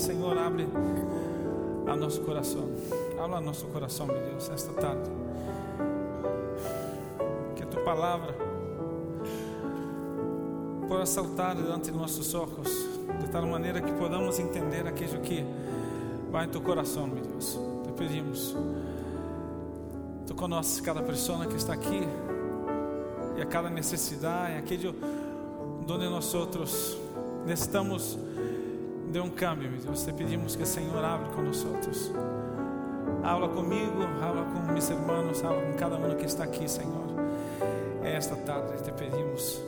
Senhor abre a nosso coração. Habla a nosso coração, meu Deus, esta tarde. Que a tua palavra possa saltar diante de nossos olhos, de tal maneira que podamos entender aquilo que vai em teu coração, meu Deus. Te pedimos. Tu conheces cada pessoa que está aqui e a cada necessidade, aquilo onde nós outros necessitamos de um câmbio, meu Deus. Te pedimos que Senhor abra com nós outros. Habla comigo, habla com meus irmãos, habla com cada um que está aqui, Senhor. Esta tarde te pedimos.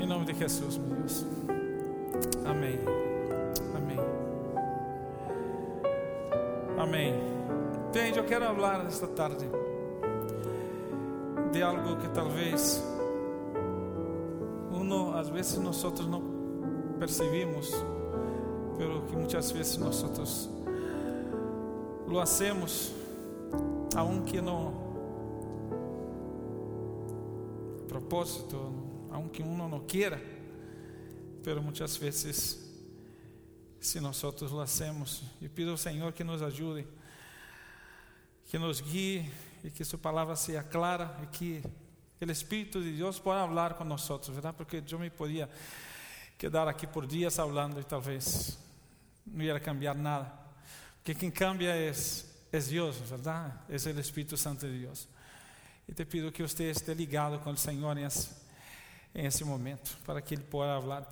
Em nome de Jesus, meu Deus. Amém. Amém. Amém. Gente, eu quero falar esta tarde de algo que talvez uno, às vezes nós não percebemos, pero que muitas vezes nós lo hacemos aunque no propósito, aunque uno no quiera, pero muitas vezes se nós lo hacemos, e pido ao Senhor que nos ajude, que nos guie e que sua palavra seja clara e que o Espírito de Deus possa falar com nós, verdade? Porque eu me podia quedar aqui por dias falando e talvez não ia cambiar nada. Porque quem cambia é, é Deus, verdade? É o Espírito Santo de Deus. E te pido que você esteja ligado com o Senhor em esse, em esse momento, para que Ele possa falar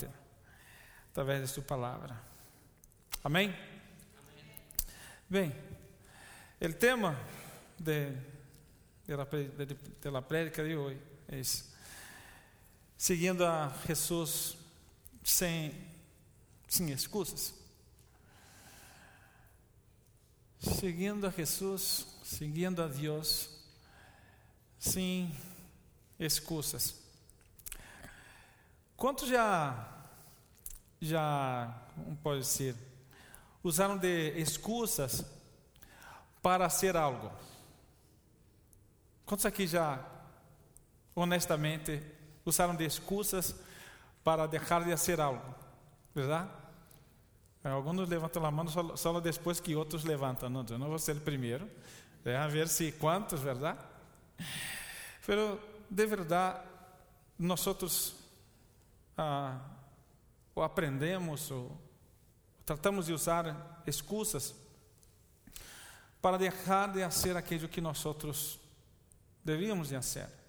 através de Sua palavra. Amém? Bem, o tema de, de, la, de, de la prédica de hoje é. Seguindo a Jesus sem, sem excusas. Seguindo a Jesus, seguindo a Deus, sem excusas. Quantos já, já, como pode ser, usaram de excusas para ser algo? Quantos aqui já, honestamente, usaram de excusas para deixar de fazer algo, verdade? Alguns levantam a mão só, só depois que outros levantam. Não, eu não vou ser o primeiro. a ver se quantos, verdade? Pero de verdade, nós ah, ou aprendemos ou tratamos de usar excusas para deixar de fazer aquilo que nós devíamos de fazer.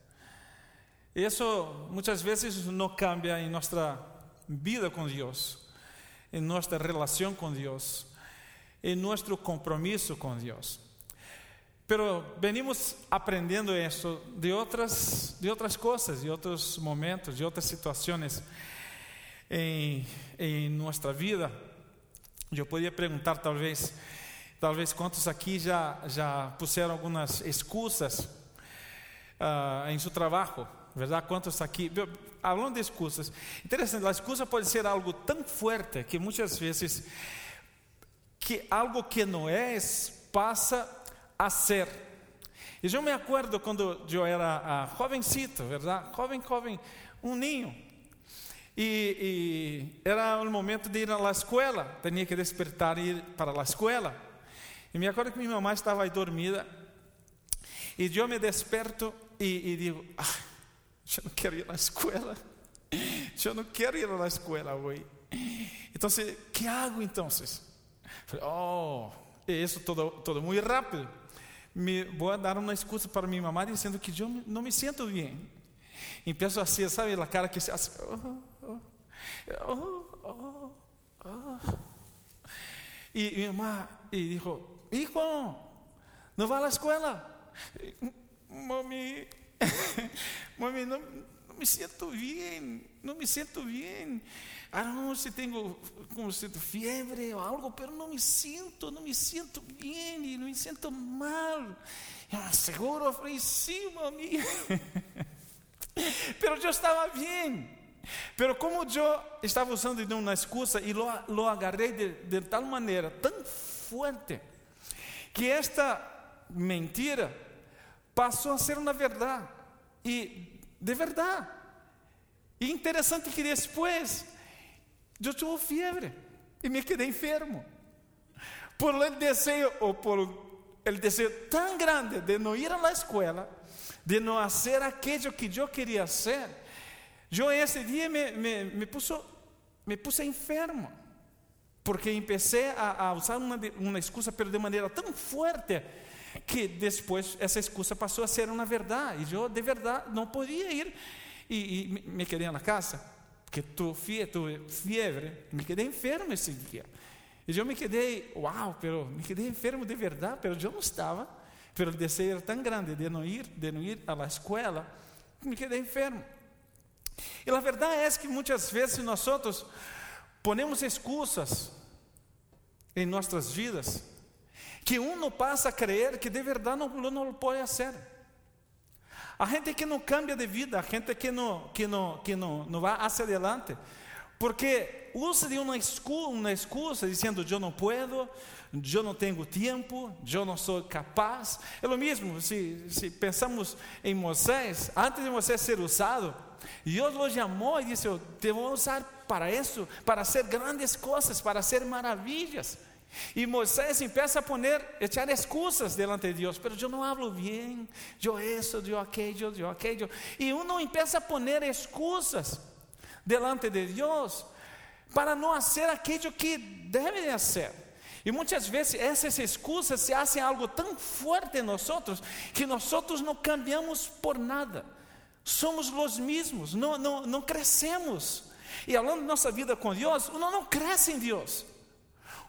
Isso muitas vezes não cambia em nossa vida com Deus, em nossa relação com Deus, em nosso compromisso com Deus. Pero venimos aprendendo isso de outras de outras coisas, de outros momentos, de outras situações em, em nossa vida. Eu poderia perguntar talvez, talvez quantos aqui já já puseram algumas excusas uh, seu trabalho verdade? Quantos aqui, falando de excusas, interessante, a excusa pode ser algo tão forte que muitas vezes que algo que não é passa a ser. E eu me acordo quando eu era uh, jovencito, verdade? Jovem, jovem, um ninho. E, e, era o momento de ir à escola, tinha que despertar e ir para a escola. E me acordo que minha mamãe estava aí dormida, e eu me desperto e, e digo, ah, eu não quero ir na escola. Eu não quero ir na escola hoje. Então, que hago então? Oh, isso tudo, tudo muito rápido. Me, vou dar uma excusa para minha mamãe dizendo que eu não me sinto bem. E penso assim, sabe, a cara que se assim, oh, oh, oh, oh, E minha mãe e dijo, hijo, não vai à escola. Mami, Mami, não, me sinto bem, não me sinto bem. Ah, não, se tenho como sinto febre ou algo, mas não me sinto, não me sinto bem, não me sinto mal. Eu seguro, falei, sim, mami. Pero eu estava bem. Pero como eu estava usando de uma excusa e lo, lo agarrei de, de tal maneira, tão forte, que esta mentira passou a ser uma verdade. E de verdade. E interessante que depois eu tive febre. e me quedei enfermo. Por el deseo, ou por el deseo tão grande de não ir à escola, de não fazer aquilo que eu queria ser, eu esse dia me, me, me, puso, me puse enfermo, porque comecei a, a usar uma, uma excusa, pero de maneira tão forte, que depois essa excusa passou a ser uma verdade, e eu de verdade não podia ir e, e me quedei na casa, porque tu, tu fiebre, me quedei enfermo esse dia. E eu me quedei, uau, pero me quedei enfermo de verdade, pero eu não estava, pero o desejo tão grande de não ir, de não ir à escola, me quedei enfermo. E a verdade é que muitas vezes nós outros ponemos excusas em nossas vidas que um não passa a crer que de verdade não, não pode ser. A gente que não cambia de vida, a gente que não, que não, que não, não vai hacia adelante, porque usa de uma excusa, uma excusa dizendo eu não puedo, eu não tenho tempo, eu não sou capaz. É o mesmo se, se pensamos em Moisés, antes de Moisés ser usado, Deus o chamou e disse: Eu te vou usar para isso, para fazer grandes coisas, para fazer maravilhas. E Moisés começa a poner, echar excusas delante de Deus, pero eu não hablo bem, eu isso, eu aquilo, eu aquilo. E uno começa a poner excusas delante de Deus para não fazer aquilo que deve de ser. E muitas vezes essas excusas se fazem algo tão forte em nós que nós não cambiamos por nada. Somos os mesmos, não, não, não crescemos. E longo da nossa vida com Deus, uno não cresce em Deus.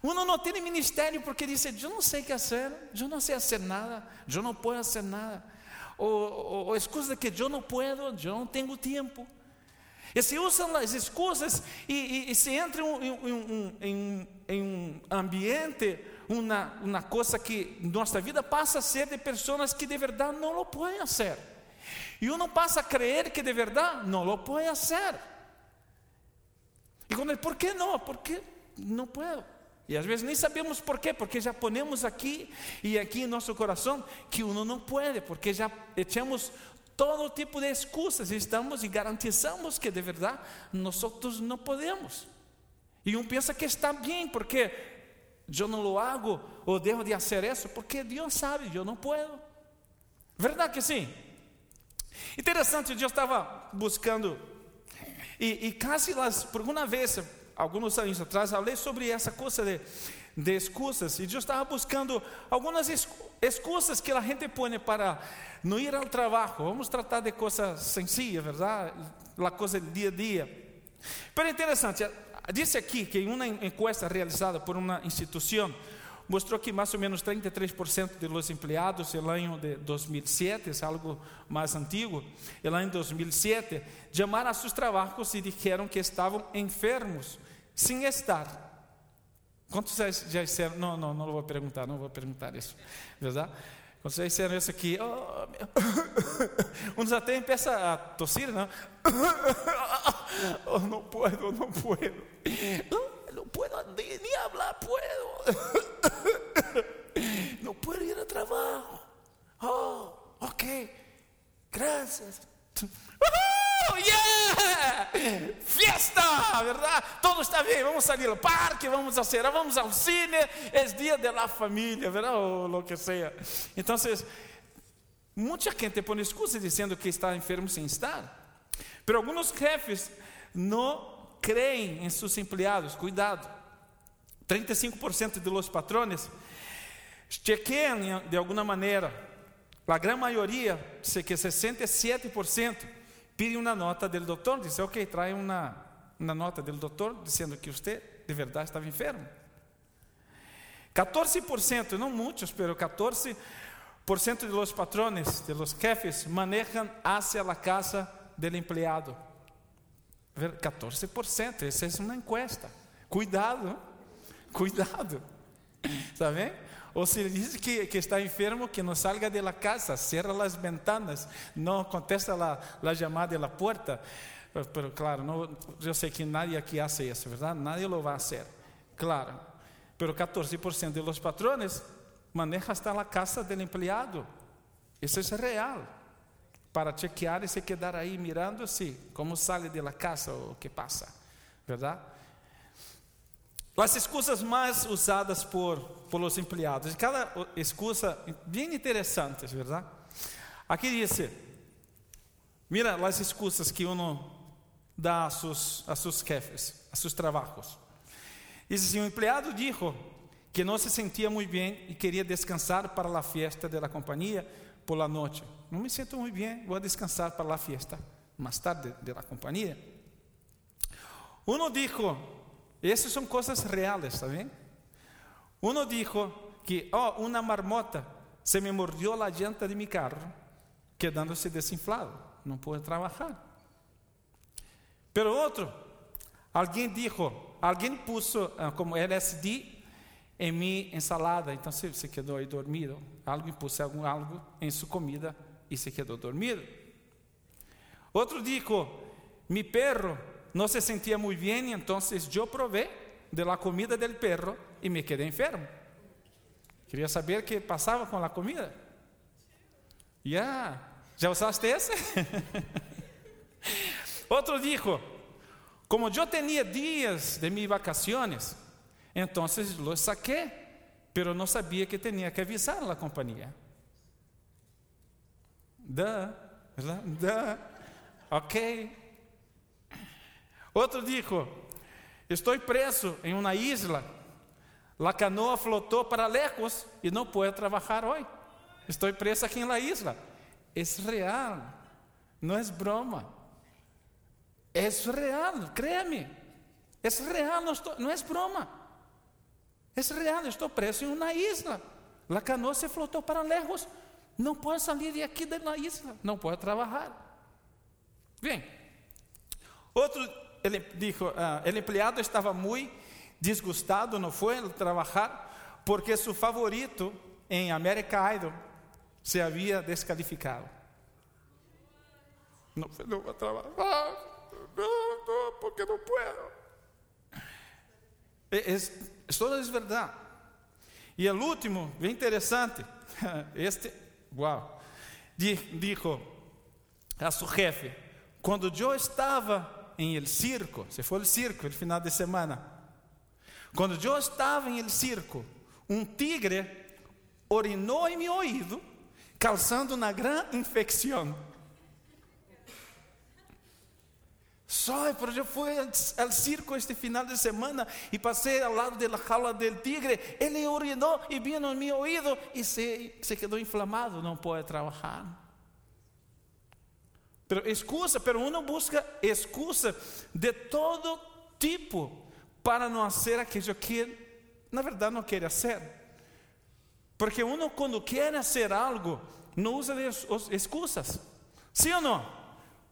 Uno não tem ministério porque diz: Eu não sei o que fazer, eu não sei fazer nada, eu não posso fazer nada. Ou, ou, ou excusa que eu não posso, eu não tenho tempo. E se usam as excusas e, e, e se entra em, em, em, em, um ambiente, uma, uma coisa que nossa vida passa a ser de pessoas que de verdade não lo podem fazer. E uno passa a crer que de verdade não lo pode fazer. E quando por que não? Porque não puedo. E às vezes nem sabemos por quê, porque já ponemos aqui e aqui em nosso coração que uno não pode, porque já echamos todo tipo de excusas e estamos e garantizamos que de verdade nós não podemos. E um pensa que está bem, porque eu não lo hago ou devo de fazer isso, porque Deus sabe, eu não posso. Verdade que sim? Interessante, eu estava buscando e, e quase las, por uma vez alguns anos atrás, falei sobre essa coisa de, de excusas, e eu estava buscando algumas excusas que a gente põe para não ir ao trabalho. Vamos tratar de coisas sencillas, verdade? A coisa do dia a dia. Pero interessante, disse aqui que em uma encuesta realizada por uma instituição, mostrou que mais ou menos 33% de los empleados no ano de 2007, é algo mais antigo, no ano de 2007, chamaram a seus trabalhos e disseram que estavam enfermos, sem estar. Quantos já, já disseram? Não, não, não vou perguntar, não vou perguntar isso, verdade? Quando vocês disseram isso aqui, oh, uns até começam a tossir, não? Oh, não puedo, não puedo. Não puedo nem hablar, puedo. Não puedo ir ao trabalho. Oh, ok. Graças. Oh, yeah! Fiesta, ¿verdad? Todo está bien, vamos a salir al parque, vamos a hacer, vamos al cine, es día de la familia, ¿verdad? O lo que sea. Entonces, mucha gente pone excusas diciendo que está enfermo sin estar. Pero algunos jefes no creen en sus empleados, cuidado. 35% de los patrones chequean de alguma maneira, a grande maioria, que 67%, pide uma nota do doutor, diz, ok, traz uma, uma nota do doutor dizendo que você de verdade estava enfermo. 14%, não muitos, mas 14% de los patrones, de los jefes, manejam hacia la casa del empleado. 14%, essa é uma encuesta. Cuidado, cuidado. Está bem? Ou se diz que, que está enfermo, que não salga de la casa, cierra las ventanas, não contesta la, la llamada de la puerta. Pero claro, no, eu sei que nadie aqui hace isso, verdade? Nadie lo va a hacer, claro. Pero 14% de los patrones maneja hasta la casa del empleado. Isso é real. Para chequear e se quedar aí mirando se como sale de la casa o que passa, verdade? as excusas mais usadas por, por los empleados. Cada excusa bem interessante, verdade? Aqui diz: mira as excusas que uno dá a seus, a seus jefes, a seus trabalhos. Diz assim: o empleado dijo que não se sentia muito bem e queria descansar para a fiesta de la companhia por la noche. Não me sinto muito bem, vou descansar para la fiesta mais tarde de la companhia. Uno dijo, essas são coisas reais, ¿está bem? Uno dijo que, oh, uma marmota se me mordió la llanta de mi carro, quedando-se desinflado, não pode trabalhar. Pero outro, alguém dijo, alguém puso uh, como LSD em minha ensalada, então se você quedou aí dormido, algo pus algum algo em sua comida e se quedou dormido. Outro dijo, mi perro não se sentia muito bem, então eu provei de la comida del perro e me quedei enfermo. Queria saber o que passava com a comida. Ya, já usaste esse? Outro dijo, como eu tinha dias de minhas vacaciones, então lo saqué, pero não sabia que tinha que avisar a companhia. Da, da, ok. Outro dijo: Estou preso em uma isla. La canoa flotou para lejos e não puedo trabalhar hoje. Estou preso aqui na isla. É real, não é broma. É real, créame. É real, não, não é broma. É real, estou preso em uma isla. A canoa se flotou para lejos. Não pode sair de aqui da isla. Não pode trabalhar. Bem, outro, ele dijo, uh, el empleado estava muito disgustado, não foi trabalhar, porque seu favorito em America Idol se havia descalificado. Não, não vou trabalhar, não, não, porque não. Es, toda es verdade. E o último, bem interessante, este, uau, dijo a seu jefe, quando eu estava em el circo, se foi o circo, el final de semana, quando eu estava em el circo, um tigre orinou em meu ouvido, causando uma grande infecção. Só, pero eu fui ao circo este final de semana e passei ao lado da jaula del tigre. Ele orinou e vinha no meu ouvido e se, se quedou inflamado. Não pode trabalhar. Pero excusa, pero uno busca excusa de todo tipo para não fazer aquilo que na verdade não quer fazer. Porque uno quando quer fazer algo, não usa de excusas. Sim ou não?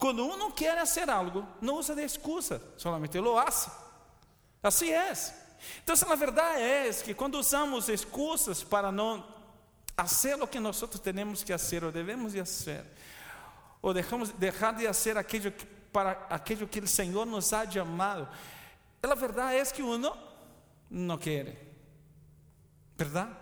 Quando um não quer fazer algo, não usa de excusa, solamente lo hace. Assim é. Então, a verdade é que quando usamos excusas para não fazer o que nós temos que fazer ou devemos de fazer, ou deixamos deixar de fazer aquilo que, para aquilo que o Senhor nos ha chamado, a verdade é que uno não quer, verdade?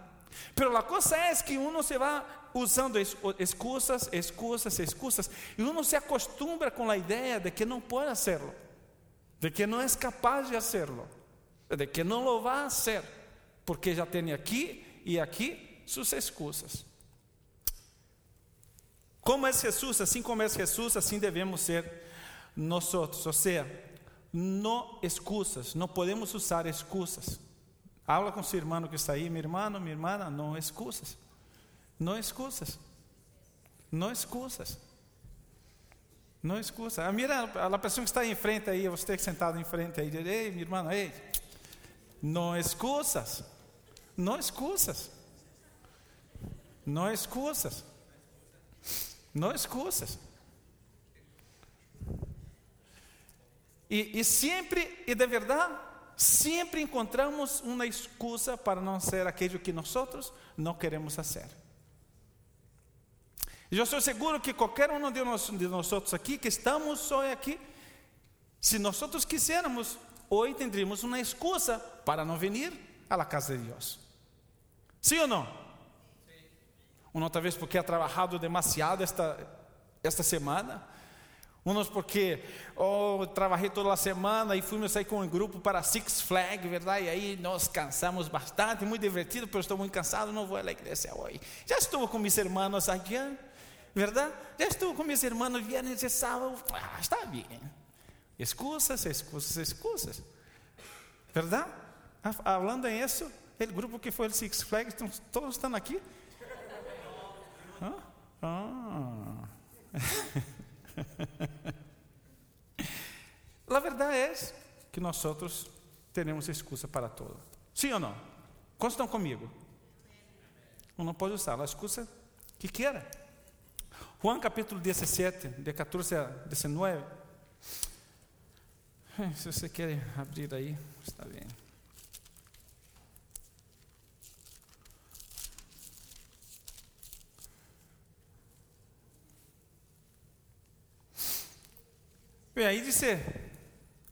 Pero a coisa é que uno se vai usando excusas, excusas, excusas, e uno se acostumbra com a ideia de que não pode hacerlo, de que não é capaz de hacerlo, de que não lo va a hacer, porque já tem aqui e aqui suas excusas. Como é Jesus, assim como é Jesus, assim devemos ser nós. Ou seja, não excusas, não podemos usar excusas. Habla com seu irmão que está aí, meu irmão, minha irmã, não excusas. Não excusas. Não excusas. Não excusas. Ah, mira a pessoa que está em frente aí, você que sentado em frente aí, ei, meu irmão, ei. Não excusas. Não excusas. Não excusas. Não excusas. E, e sempre, e de verdade, sempre encontramos uma excusa para não ser aquilo que nós não queremos fazer. Eu estou seguro que qualquer um de nós, de nós aqui, que estamos só aqui, se nós quisermos, hoje teríamos uma excusa para não vir à casa de Deus. Sim ou não? Sim. Ou talvez porque ha trabalhado demasiado esta, esta semana, Uns porque oh, trabalhei toda a semana e fui sair com um grupo para Six Flags, verdade? E aí nós cansamos bastante, muito divertido, mas estou muito cansado, não vou à igreja hoje. Já estou com meus irmãos aqui, verdade? Já estou com meus irmãos viernes e sábado. Ah, está bem. Excusas, excusas, excusas. Verdade? Falando em isso, o grupo que foi o Six Flags, todos estão aqui? Ah. ah. A verdade é que nós outros teremos excusa para tudo. Sim ou não? Quantos estão comigo? Um não pode usar a excusa que queira. Juan capítulo 17, de 14 a 19. Se você quer abrir aí, está bem. Bem, aí dice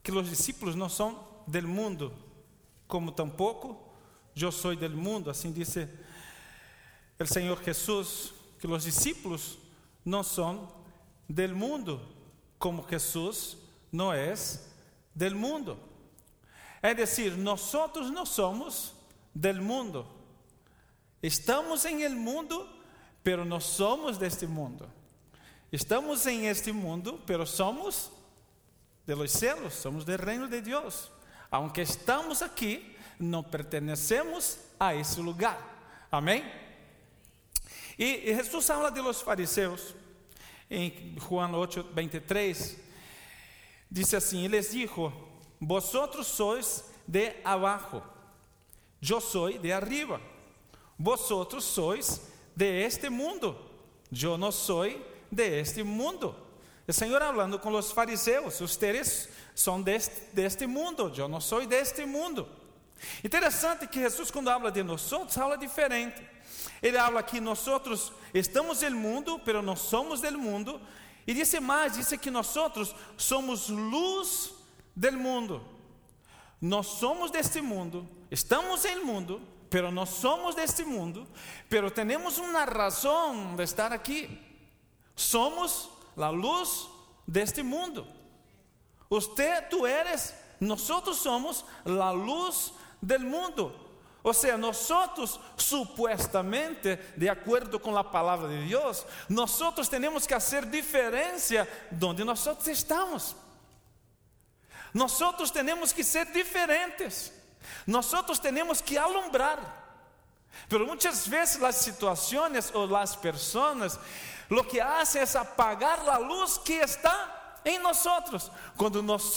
que os discípulos não são del mundo, como tampouco eu sou del mundo, assim disse o Senhor Jesus, que os discípulos não são del mundo, como Jesus não é del mundo. É decir, nós não somos del mundo. Estamos em el mundo, pero não somos deste mundo. Estamos em este mundo, pero somos de los cielos, somos del reino de Dios. Aunque estamos aquí, no pertenecemos a ese lugar. Amém? E Jesus habla de los fariseus em Juan 8, 23. Dice assim: e les dijo: Vosotros sois de abajo, yo soy de arriba. Vosotros sois de este mundo, yo no soy de este mundo. O Senhor falando com os fariseus, ustedes são deste, deste mundo, eu não sou deste mundo. Interessante que Jesus, quando habla de nós, fala diferente. Ele habla que nós estamos no mundo, pero não somos del mundo. E disse mais: disse que nós somos luz del mundo. Nós somos deste mundo, estamos no mundo, pero não somos deste mundo, pero temos uma razão de estar aqui. Somos la luz de este mundo. Usted, tú eres, nosotros somos la luz del mundo. O sea, nosotros supuestamente, de acuerdo con la palabra de Dios, nosotros tenemos que hacer diferencia donde nosotros estamos. Nosotros tenemos que ser diferentes. Nosotros tenemos que alumbrar. Pero muchas veces las situaciones o las personas lo que hace es apagar la luz que está em nós, quando nós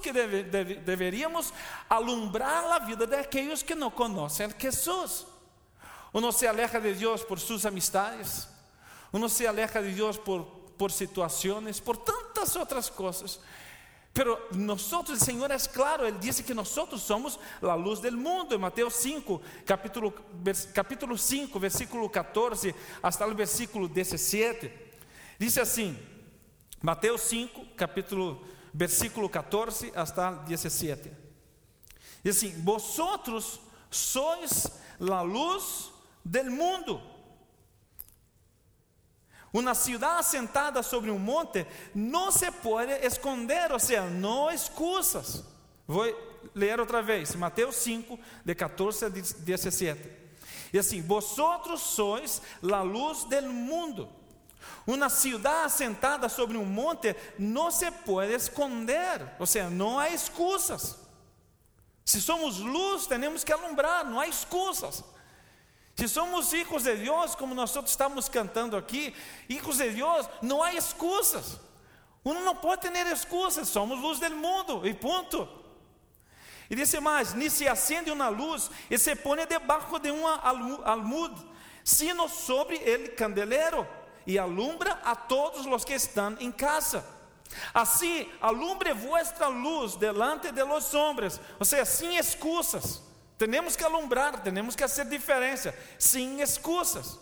que deve, deve, deveríamos alumbrar a vida daqueles que não conhecem Jesus. Uno se aleja de Deus por suas amistades, uno se aleja de Deus por, por situações, por tantas outras coisas. Pero nosotros, el Señor es claro, Él dice que nosotros somos la luz del mundo. En Mateo 5, capítulo, capítulo 5, versículo 14 hasta el versículo 17. Dice así, Mateo 5, capítulo, versículo 14 hasta 17. Dice assim, vosotros sois la luz del mundo. Uma cidade assentada sobre um monte não se pode esconder, ou seja, não excusas. Vou ler outra vez, Mateus 5, de 14 a 17. E assim: Vosotros sois a luz del mundo. Uma cidade assentada sobre um monte não se pode esconder, ou seja, não há excusas. Se somos luz, temos que alumbrar, não há excusas. Se somos hijos de Deus, como nós estamos cantando aqui, hijos de Deus, não há excusas. Uno não pode ter excusas, somos luz do mundo e ponto. E disse mais: ni se acende uma luz e se põe debaixo de um almud, sino sobre ele candelero, e alumbra a todos os que estão em casa. Assim, alumbre vuestra luz delante de los hombres, ou seja, sem excusas. Temos que alumbrar, temos que fazer diferença, sem excusas,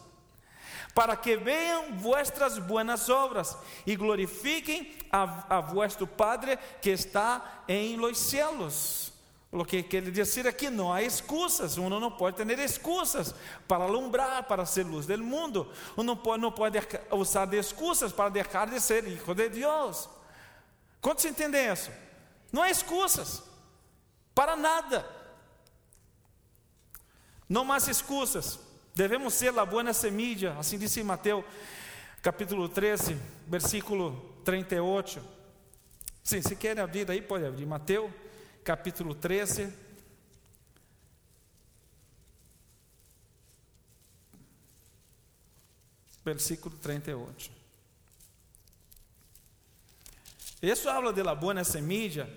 para que vejam vuestras buenas obras e glorifiquem a, a vuestro Padre que está em los cielos. O que quer dizer aqui, não há excusas, uno não pode ter excusas para alumbrar, para ser luz do mundo, uno não pode, não pode usar de excusas para deixar de ser hijo de Deus. Quantos entendem isso? Não há excusas para nada. Não mais excusas. Devemos ser a boa semilla, assim disse Mateus, capítulo 13, versículo 38. Sim, se querem abrir aí, pode abrir. Mateus, capítulo 13. Versículo 38. Isso habla de la buena semilla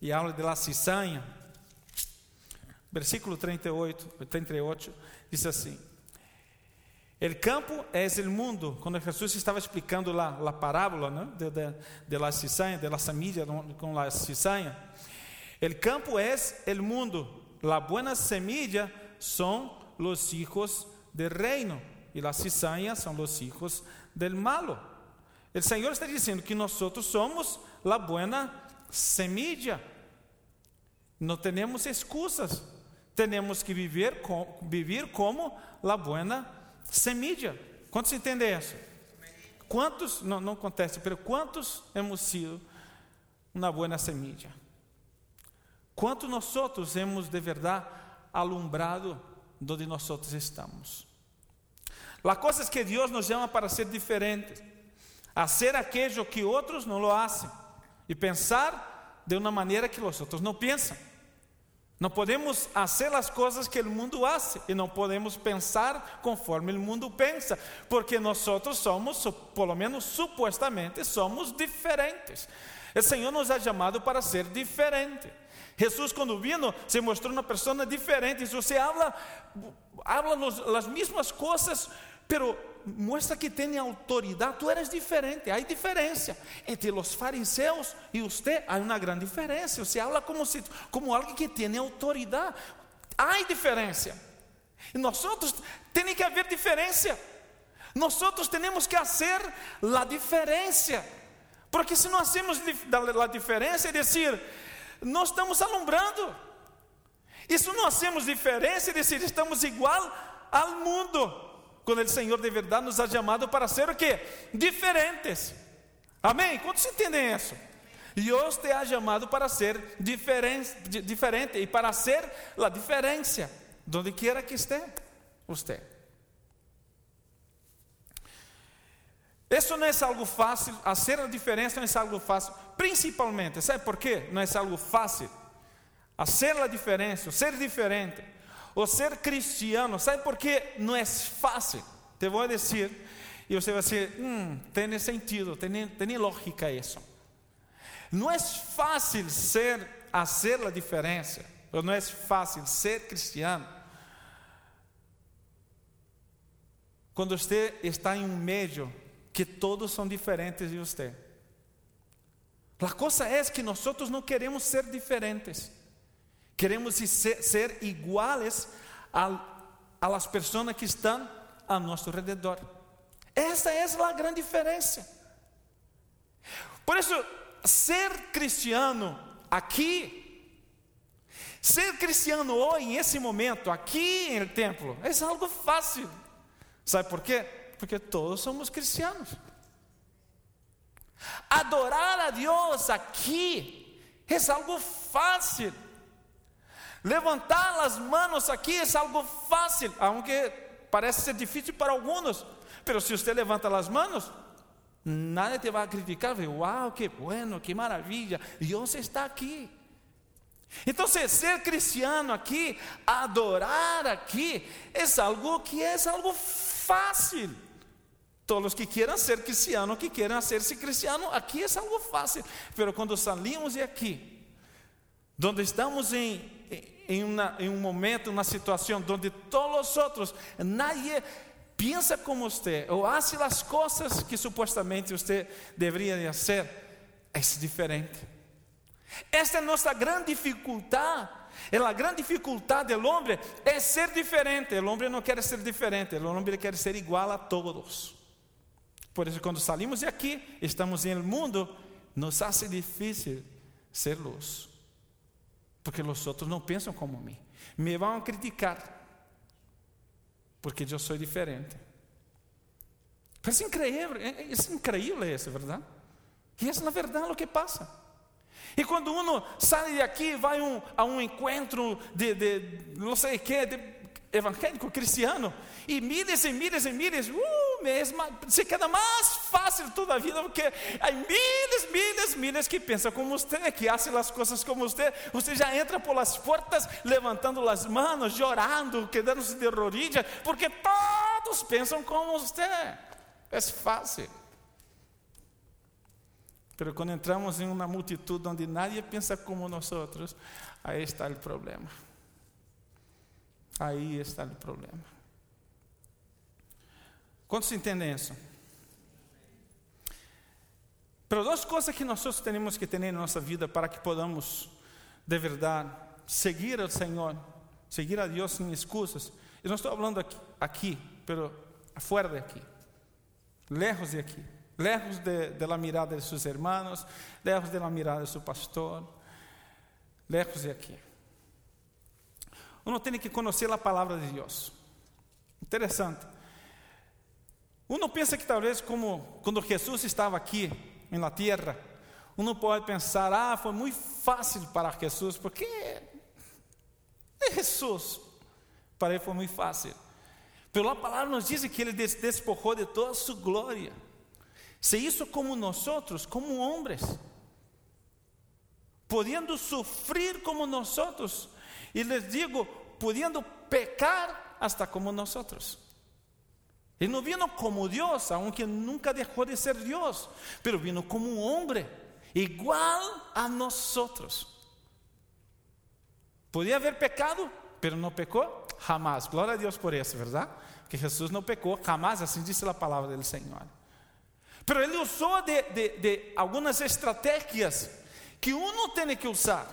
e habla de la cizaña. Versículo 38, 38 diz assim: El campo é o mundo. Quando Jesus estava explicando lá a parábola né, de, de, de la cizaña, de la semilla com la cizaña, el campo é o mundo. La buena semilla são los hijos del reino e la cizaña são los hijos del malo. O Senhor está dizendo que nós somos a buena semilla. Não temos excusas. Temos que viver, com, viver como a buena semilla. Quantos entendem isso? Quantos, não, não acontece, mas quantos hemos sido uma buena semilla? Quanto nós outros hemos de verdade alumbrado onde nós outros estamos? A coisa é que Deus nos chama para ser diferentes hacer aquello que outros não lo hacen e pensar de uma maneira que os outros não pensam. Não podemos fazer as coisas que o mundo hace e não podemos pensar conforme o mundo pensa, porque nós somos, pelo menos supostamente, somos diferentes. O Senhor nos ha chamado para ser diferente. Jesus, quando vino, se mostrou uma pessoa diferente. Você habla, habla as mesmas coisas, pero muestra que tem autoridade. Tu eres diferente. Há diferença entre os fariseus e você. Há uma grande diferença. Você habla como se como alguém que tem autoridade. Há diferença. E nós outros tem que haver diferença. Nós temos que fazer a diferença. Porque se não hacemos a diferença, é dizer, nós estamos alumbrando. E se não hacemos diferença, é dizer, estamos igual ao mundo quando o Senhor de verdade nos ha chamado para ser o quê? Diferentes. Amém? Quantos entendem isso? Deus te ha chamado para ser diferente, diferente e para ser a diferença, donde quiera que esteja você. Isso não é algo fácil, fazer a diferença não é algo fácil, principalmente, sabe por quê? Não é algo fácil. Fazer a diferença, ser diferente, o ser cristiano, ¿sabe por qué no es fácil? Te voy a decir, y usted va a decir, mm, tiene sentido, tiene, tiene lógica eso. Não é fácil ser, fazer a diferença, não é fácil ser cristiano, quando você está em um meio que todos são diferentes de você. A coisa é que nós não queremos ser diferentes. Queremos ser, ser iguales a, a las personas que estão a nosso redor. Essa é a grande diferença. Por isso, ser cristiano aqui, ser cristiano hoje, nesse momento, aqui no templo, é algo fácil. Sabe por quê? Porque todos somos cristianos. Adorar a Deus aqui é algo fácil. Levantar as manos aqui é algo fácil, aunque parece ser difícil para alguns, mas se você levanta as manos, nadie te vai criticar, uau, que bueno, que maravilha, Deus está aqui. Então, ser cristiano aqui, adorar aqui, é algo que é algo fácil. Todos os que queiram ser cristiano, que queiram ser-se cristiano, aqui é algo fácil. Mas quando salimos de aqui, onde estamos em em, uma, em um momento, uma situação onde todos os outros, nadie pensa como você, ou faz as coisas que supostamente você deveria fazer, é diferente. Esta é nossa grande dificuldade. É a grande dificuldade do homem é ser diferente. O homem não quer ser diferente, o homem quer ser igual a todos. Por isso, quando salimos de aqui, estamos no mundo, nos hace difícil ser luz porque os outros não pensam como mim. Me vão criticar, porque eu sou diferente. Parece incrível, é, é incrível isso, verdade? E essa é a verdade o que passa. E quando uno sai daqui, vai um, a um encontro de, de não sei o que, de evangélico cristiano, e milhas e milhas e milhas, uh, mesmo, se queda mais fácil toda a vida, porque há milhas, milhas, milhas que pensam como você, que fazem as coisas como você, você já entra por as portas levantando as mãos, chorando, quedando-se de rodillas, porque todos pensam como você, é fácil. Pero quando entramos em uma multidão onde nadie pensa como nós, aí está o problema. Aí está o problema. Quantos entendem isso? Pero duas coisas que nós temos que ter na nossa vida para que podamos, de verdade, seguir ao Senhor, seguir a Deus sem excusas. Eu não estou falando aqui, aqui, pero fora de aqui, lejos de aqui lejos de, de, la mirada de sus hermanos, lejos de la mirada de su pastor, lejos de aqui. Uno tem que conhecer a palavra de Deus. Interessante. Uno pensa que talvez como quando Jesus estava aqui em la tierra, uno pode pensar, ah, foi muito fácil para Jesus, porque é Jesus. Para ele foi muito fácil. Pela palavra nos diz que ele despojou de toda a sua glória. Se hizo como nosotros, como hombres, pudiendo sufrir como nosotros, y les digo, pudiendo pecar hasta como nosotros. Él no vino como Dios, aunque nunca dejó de ser Dios, pero vino como un hombre, igual a nosotros. Podía haber pecado, pero no pecó jamás. Gloria a Dios por eso, ¿verdad? Que Jesús no pecó jamás, así dice la palabra del Señor. Pero ele usou de, de, de algumas estratégias que uno tem que usar.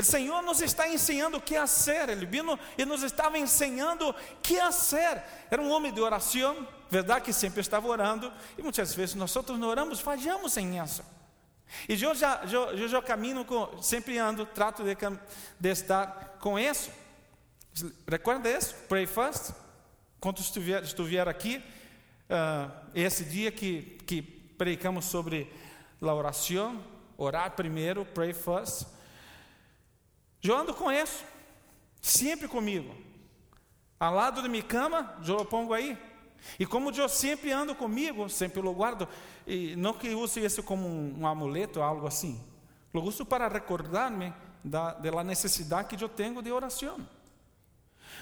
O Senhor nos está ensinando o que fazer. Ele vino e nos estava ensinando o que fazer. Era um homem de oração, verdade que sempre estava orando. E muitas vezes nós outros não oramos, falhamos em isso. E eu já, eu, eu caminho, com, sempre ando, trato de, de estar com isso. Recorda isso? Pray first. Quando estiver, estiver aqui, uh, esse dia que, que predicamos sobre a oração, orar primeiro, pray first. Eu ando com isso, sempre comigo. Ao lado de minha cama, eu o pongo aí. E como eu sempre ando comigo, sempre o guardo, e não que use isso como um, um amuleto ou algo assim. Lo uso para recordar-me da, da necessidade que eu tenho de oração.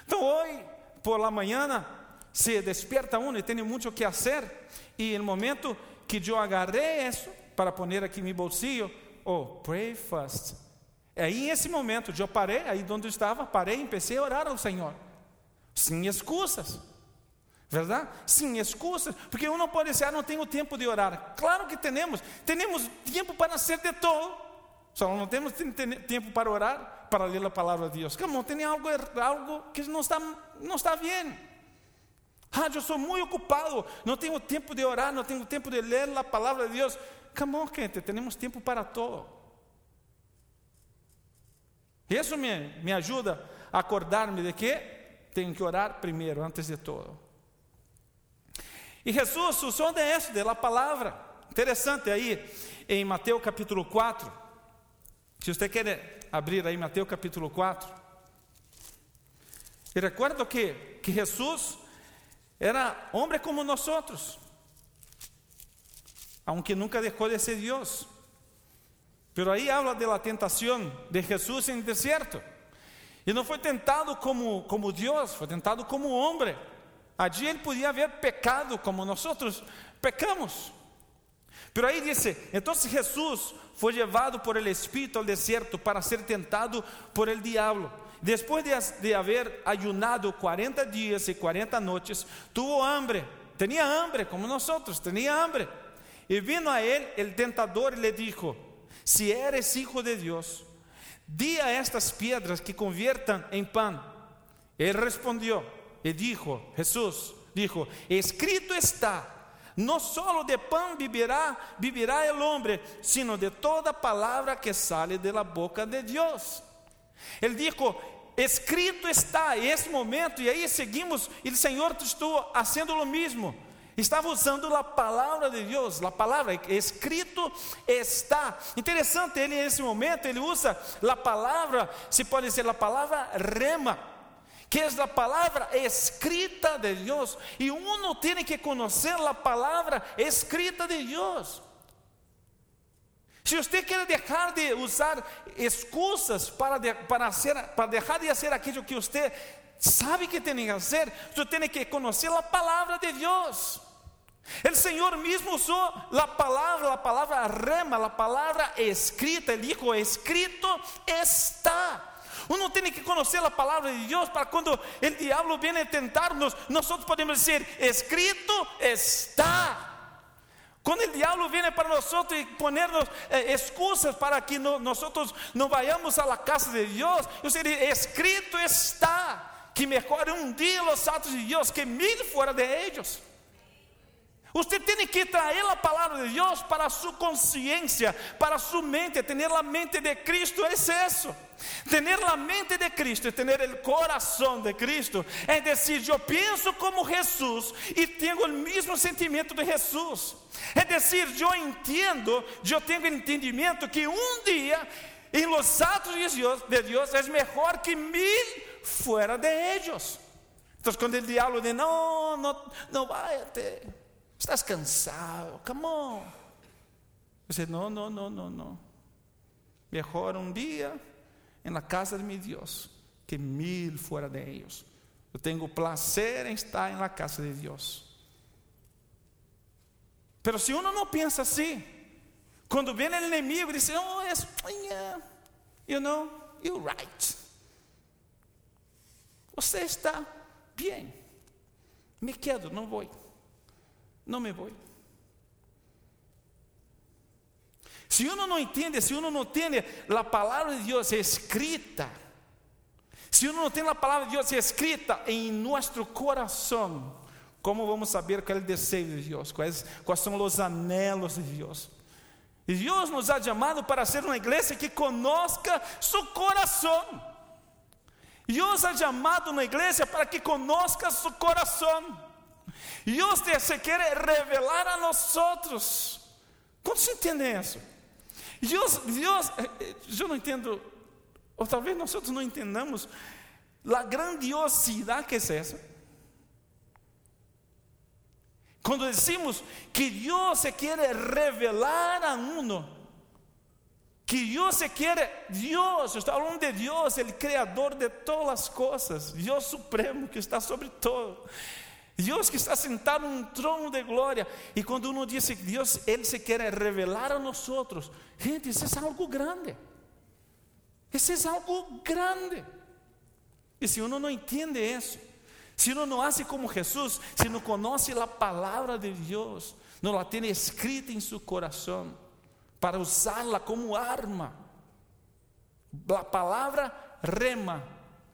Então, hoje, por la manhã, se despierta uno e tem muito que fazer, e no momento que eu agarrei isso para poner aqui no bolsillo, oh, pray first. Aí, nesse momento, eu parei, aí onde eu estava, parei e comecei a orar ao Senhor, sem excusas. Verdade? Sem excusas, porque um não pode dizer, ah, não tenho tempo de orar. Claro que temos, temos tempo para ser de todo, só não temos tempo para orar, para ler a palavra de Deus. Como tem algo, algo que não está, não está bem. Ah, eu sou muito ocupado, não tenho tempo de orar, não tenho tempo de ler a palavra de Deus. Come on, gente, temos tempo para todo. Isso me, me ajuda a acordar-me de que tenho que orar primeiro, antes de todo. E Jesus usou de isso, de la palavra. Interessante aí, em Mateus capítulo 4. Se você quer abrir aí Mateus capítulo 4. E recuerdo que, que Jesus era homem como nós outros, aunque nunca deixou de ser Deus. Pero aí habla de la tentação de Jesús em deserto. E não foi tentado como, como Deus, foi tentado como homem. Allí ele podia haver pecado como nós pecamos. Pero aí disse: então Jesus foi levado por el Espírito ao deserto para ser tentado por el diablo. Después de, de haber ayunado 40 días y 40 noches, tuvo hambre. Tenía hambre como nosotros, tenía hambre. Y vino a él el tentador y le dijo, si eres hijo de Dios, di a estas piedras que conviertan en pan. Él respondió y dijo, Jesús dijo, escrito está, no solo de pan vivirá, vivirá el hombre, sino de toda palabra que sale de la boca de Dios. Ele disse: escrito está esse momento, e aí seguimos, e o Senhor estou fazendo o mesmo. Estava usando a palavra de Deus, a palavra escrito está. Interessante, ele nesse momento ele usa a palavra, se pode dizer a palavra rema, que é a palavra escrita de Deus, e uno tem que conhecer a palavra escrita de Deus. Se você quer deixar de usar excusas para, de, para, ser, para deixar de fazer aquilo que você sabe que tem que fazer, você tem que conhecer a palavra de Deus. O Senhor mesmo usou a palavra, a palavra rema, a palavra escrita, ele dijo, escrito está. Uno tem que conhecer a palavra de Deus para quando o diabo vem a tentar-nos, nós podemos dizer: escrito está. Quando o diabo vem para nós e ponernos eh, excusas para que no, nós não vayamos a la casa de Deus, eu seria escrito está que melhor um dia os atos de Deus que mil fora de eles. Você tem que trazer a palavra de Deus para sua consciência, para sua mente. Ter a mente de Cristo é isso. Ter a mente de Cristo, ter o coração de Cristo, é dizer, eu penso como Jesus e tenho o mesmo sentimento de Jesus. É dizer, eu entendo, eu tenho entendimento que um dia, em los atos de Deus, de é melhor que mil fora de eles. Então, quando o diabo diz, não, não, não vai até Estás cansado, come on. Você, não, não, não, não, não. Melhor um dia la casa de meu Deus que mil fora de ellos. Eu tenho prazer em estar la casa de Deus. Pero se uno não pensa assim, quando vem o inimigo, diz: Oh, yes, you know, you're right. Você está bem. Me quedo, não vou não me vou. Se uno não entende, se uno não tem a palavra de Deus escrita, se uno não tem a palavra de Deus escrita em nosso coração, como vamos saber qual é o desejo de Deus, quais, quais são os anhelos de Deus? E Deus nos ha chamado para ser uma igreja que conozca seu coração. Deus ha chamado uma igreja para que conozca seu coração. Deus se quer revelar a nós outros. Quantos entendem isso? Deus, Deus, eh, eh, eu não entendo, ou talvez nós outros não entendamos a grandiosidade que é essa. Quando decimos que Deus se quer revelar a uno, que Deus se quer, Deus, estou falando de Deus, o Criador de todas as coisas, Deus Supremo que está sobre todo. Deus que está sentado num trono de glória. E quando uno diz que Deus, Ele se quer revelar a nós gente, isso é algo grande. Isso é algo grande. E se uno não entende isso, se uno não hace como Jesus, se não conhece a palavra de Deus, não la tem escrita em seu coração, para usá-la como arma, a palavra rema,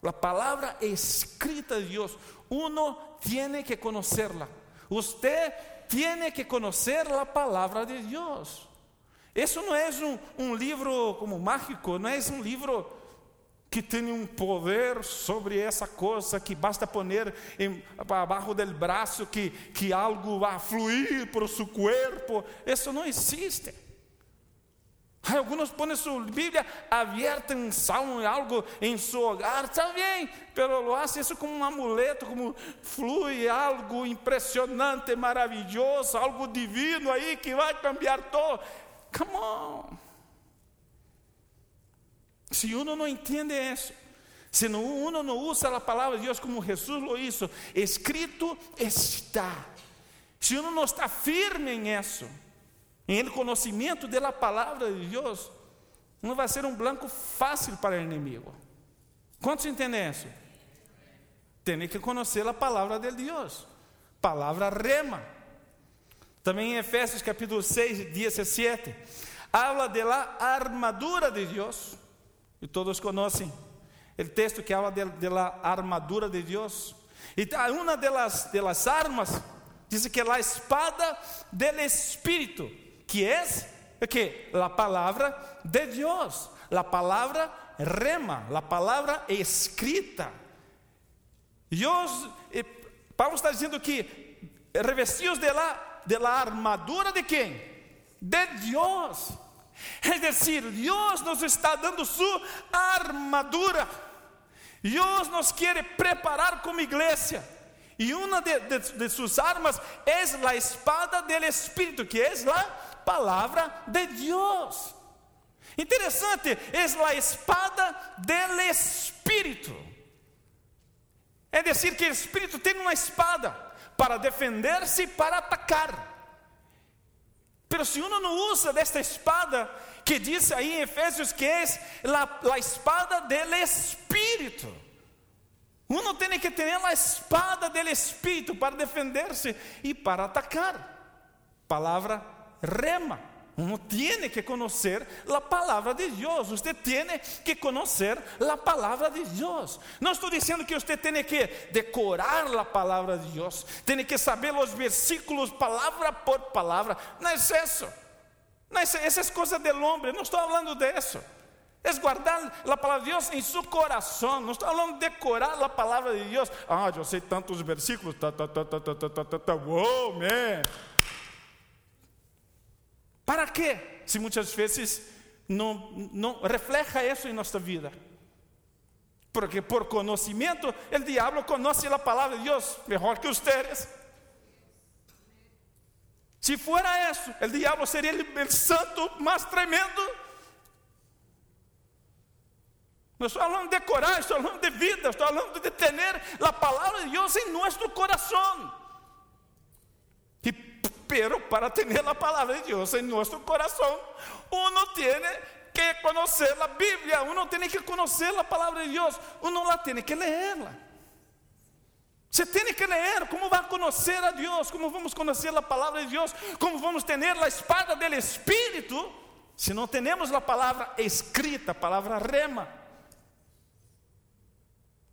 a palavra escrita de Deus, uno tiene que conocerla. Usted tiene que conocer la palabra de Dios. Eso no es un, un livro como mágico, não é um livro que tem um poder sobre essa coisa que basta poner em, abaixo do braço que, que algo vai fluir por seu corpo. Isso não existe. Algunos ponen su Biblia abierta en salmo y algo en su hogar, está bien, pero lo hace eso como un amuleto, como flui algo impressionante, maravilhoso, algo divino aí que vai cambiar todo. Come on. Se uno não entende isso, se uno não usa a palavra de Deus como Jesus lo hizo, escrito está. Se uno não está firme em isso, em conhecimento da palavra de Deus, não vai ser um blanco fácil para o inimigo. Quantos entendem isso? Tem que conhecer a palavra de Deus, palavra rema. Também em Efésios capítulo 6, 17, habla de la armadura de Deus, e todos conhecem o texto que habla de, de la armadura de Deus. E uma delas, delas armas diz que é a espada del Espírito que é que a palavra de Deus, a palavra rema, a palavra escrita. Deus, Paulo está dizendo que revestidos de la, de la armadura de quem? De Deus. É decir, Deus nos está dando sua armadura. Deus nos quer preparar como igreja. E uma de, de, de armas é a espada do Espírito, que é a palavra de Deus. Interessante, é a espada do Espírito. É dizer, que o Espírito tem uma espada para defender-se e para atacar. Pero se uno não usa desta espada, que diz aí em Efésios que é a, espada do Espírito. Uno tem que ter a espada do Espírito para defender-se e para atacar. Palavra rema. Uno tiene que conocer la palabra de Dios. Usted tiene que conocer la palabra de Dios. No estoy diciendo que usted tiene que decorar la palabra de Dios. Tiene que saber los versículos palabra por palabra. No es eso. No es, esa es cosa del hombre. No estoy hablando de eso. Es guardar la palabra de Dios en su corazón. No estoy hablando de decorar la palabra de Dios. Ah, yo sé tantos versículos. Ta, ta, ta, ta, ta, ta, ta, ta. Wow, man. Para quê? Se muitas vezes não, não refleja isso em nossa vida. Porque por conhecimento, o diabo conhece a palavra de Deus melhor que vocês. Se fuera isso, o diabo seria o santo mais tremendo. Não estou falando de coragem, estou falando de vida, estou falando de ter a palavra de Deus em nosso coração. Pero para tener la palabra de Dios en nuestro corazón, uno tiene que conocer la Biblia, uno tiene que conocer la palabra de Dios, uno la tiene que leerla. Você tem que ler como vai conhecer a Deus, como vamos conhecer a palavra de Deus, como vamos ter a espada do Espírito, se não temos a palavra escrita, a palavra rema.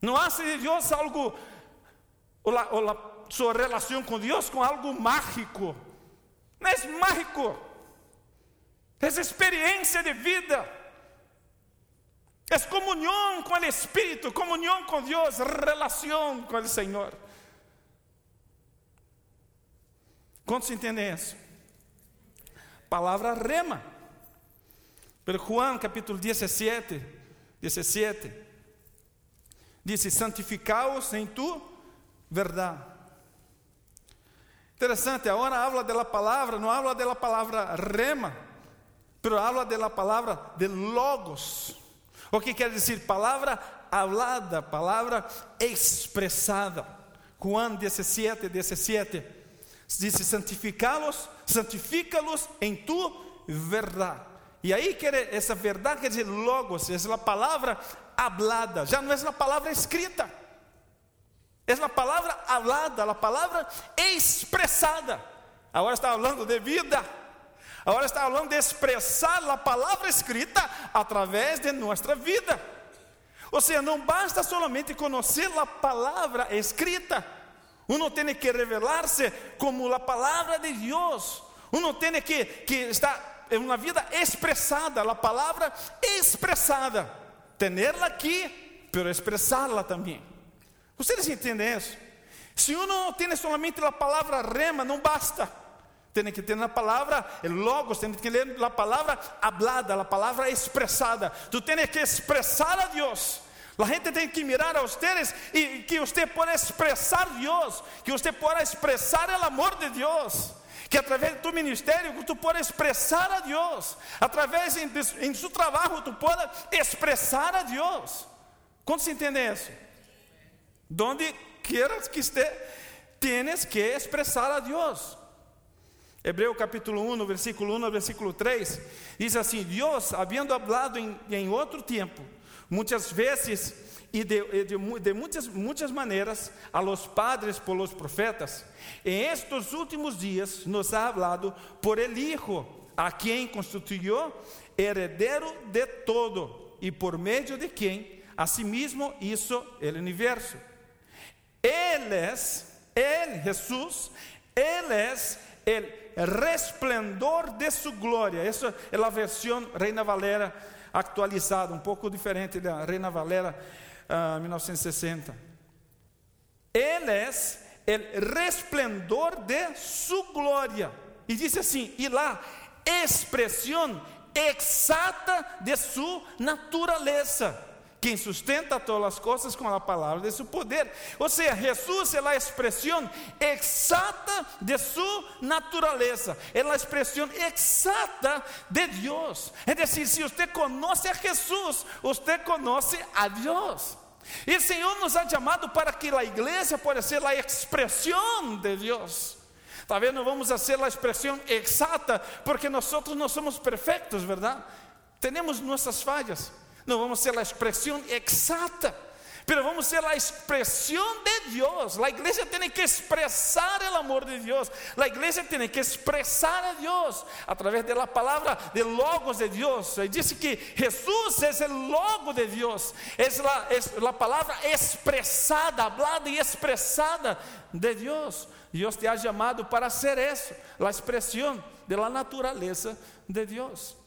Não hace de Deus algo, ou, la, sua relação com Deus, com algo mágico. Não é mágico, é experiência de vida, é comunhão com o Espírito, comunhão com Deus, relação com o Senhor. Quantos entendem isso? Palavra rema. Pero Juan capítulo 17, 17, diz: santificaos em tu verdade. Interessante, agora habla de la palavra, não habla de la rema, pero habla de la de logos. O que quer dizer? Palavra hablada, palavra expressada. Juan 17, 17. Diz: santificá-los, santifica-los em tu verdade. E aí essa verdade quer dizer logos, é a palavra hablada, já não é a palavra escrita. É a palavra hablada, a palavra expressada. Agora está falando de vida. Agora está falando de expressar a palavra escrita através de nossa vida. Ou seja, não basta somente conhecer a palavra escrita. Uno tem que revelar-se como a palavra de Deus. Uno tem que, que estar em uma vida expressada, a palavra expressada. Tenerla aqui, pero expressá-la também. Vocês entendem isso? Se uno tem somente a palavra rema, não basta. Tem que ter a palavra logos, tem que ler a palavra hablada, a palavra expressada. Tu tens que expressar a Deus. A gente tem que mirar a vocês e que você possa expressar Deus, que você possa expressar o amor de Deus, que através de tu ministério tu possa expressar a Deus, através em, em seu trabalho tu possa expressar a Deus. Quantos entendem isso? Donde quieras que esté, tienes que expressar a Deus. Hebreu capítulo 1, versículo 1 versículo 3, diz assim: Deus, havendo hablado em, em outro tempo, muitas vezes e de, de, de, muitas, muitas a los padres por los profetas, em estes últimos dias nos ha hablado por el Hijo, a quem constituiu heredero de todo e por meio de quem, asimismo, hizo el universo. Él es, Él, Jesús, Él es el resplendor de su gloria. Essa é a versão Reina Valera atualizada, um pouco diferente da Reina Valera uh, ah, 1960. Él es el resplendor de su gloria. E disse assim: e lá, expressão exata de sua natureza quem sustenta todas as coisas com a palavra de seu poder. Ou seja, Jesus é a expressão exata de sua natureza, é a expressão exata de Deus. É decir, se você conhece a Jesus, você conhece a Deus. E o Senhor nos ha chamado para que a igreja possa ser a expressão de Deus. Talvez não vamos ser a expressão exata, porque nós não somos perfeitos, verdade? Temos nossas falhas. Não vamos ser a expressão exata, pero vamos ser a expressão de Deus. A igreja tem que expressar o amor de Deus. A igreja tem que expressar a Deus a través da palavra de logos de Deus. Ele disse que Jesus é o logo de Deus, é a, palavra expressada, hablada e expressada de Deus. Deus te ha chamado para ser isso, a expressão da natureza de Deus.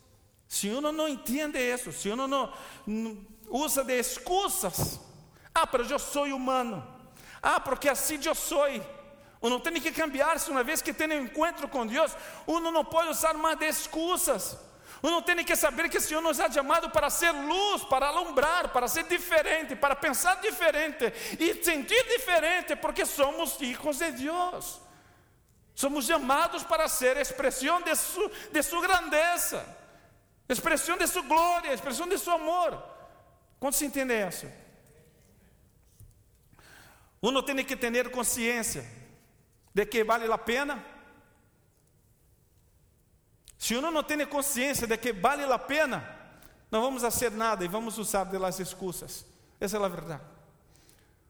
Se uno não entende isso, se uno não, usa de excusas, ah, mas eu sou humano, ah, porque assim eu sou. Uno tem que cambiar-se uma vez que tem um encontro com Deus, uno não pode usar mais de excusas. Uno tem que saber que o Senhor nos ha chamado para ser luz, para alumbrar, para ser diferente, para pensar diferente e sentir diferente, porque somos filhos de Deus. Somos chamados para ser expressão de, su, de sua grandeza expressão de sua glória, expressão de seu amor. Quando se entende isso? Uno tem que ter consciência de que vale a pena. Se uno não tem consciência de que vale a pena, não vamos fazer nada e vamos usar delas excusas. Essa é a verdade.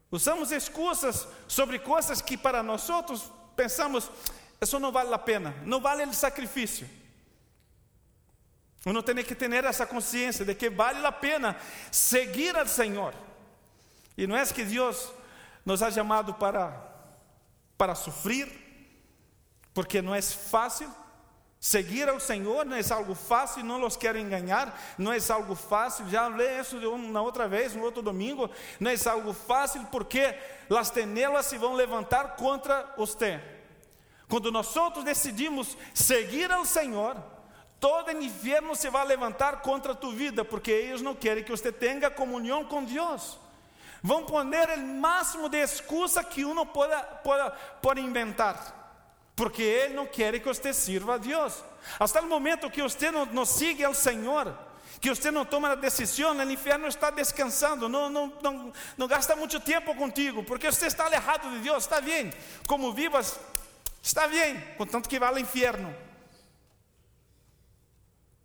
Usamos excusas sobre coisas que para nós outros pensamos, isso não vale a pena, não vale o sacrifício. Uno tem que ter essa consciência de que vale a pena seguir ao Senhor. E não é que Deus nos ha chamado para, para sofrer, porque não é fácil. Seguir ao Senhor não é algo fácil, não os quero enganar, não é algo fácil. Já falei isso uma outra vez, um outro domingo. Não é algo fácil porque as tenelas se vão levantar contra você. Quando nós decidimos seguir ao Senhor, todo inferno se vai levantar contra tu vida, porque eles não querem que você tenha comunhão com Deus. Vão poner o máximo de excusa que uno pueda, pueda, pueda inventar, porque ele não quer que você sirva a Deus. Até o momento que você não, não siga ao Senhor, que você não toma a decisão, o inferno está descansando, não, não, não, não gasta muito tempo contigo, porque você está alejado de Deus, está bem, como vivas, está bem, contanto que vá ao inferno.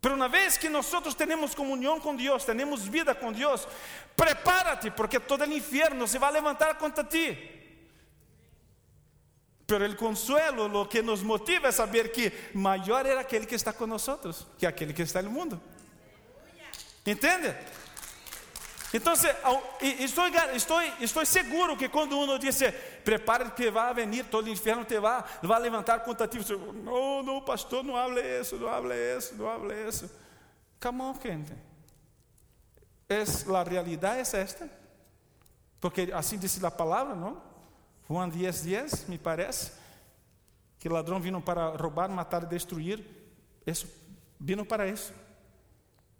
Pero una vez que nosotros tenemos comunión con Dios, tenemos vida con Dios, prepárate porque todo el infierno se va a levantar contra ti. Pero el consuelo, lo que nos motiva es saber que mayor era aquel que está con nosotros que aquel que está en el mundo. ¿Entiende? Então, estou, estou, estou seguro que quando uno diz, prepare que vai venir todo o inferno te vai, vai levantar contra ti. Você, não, não, pastor, não hable isso, não hable isso, não hable isso. Come on, gente. Es, a realidade é esta. Porque assim disse a palavra, não? Juan 10, 10, me parece, que ladrão vino para roubar, matar e destruir. Isso, vino para isso.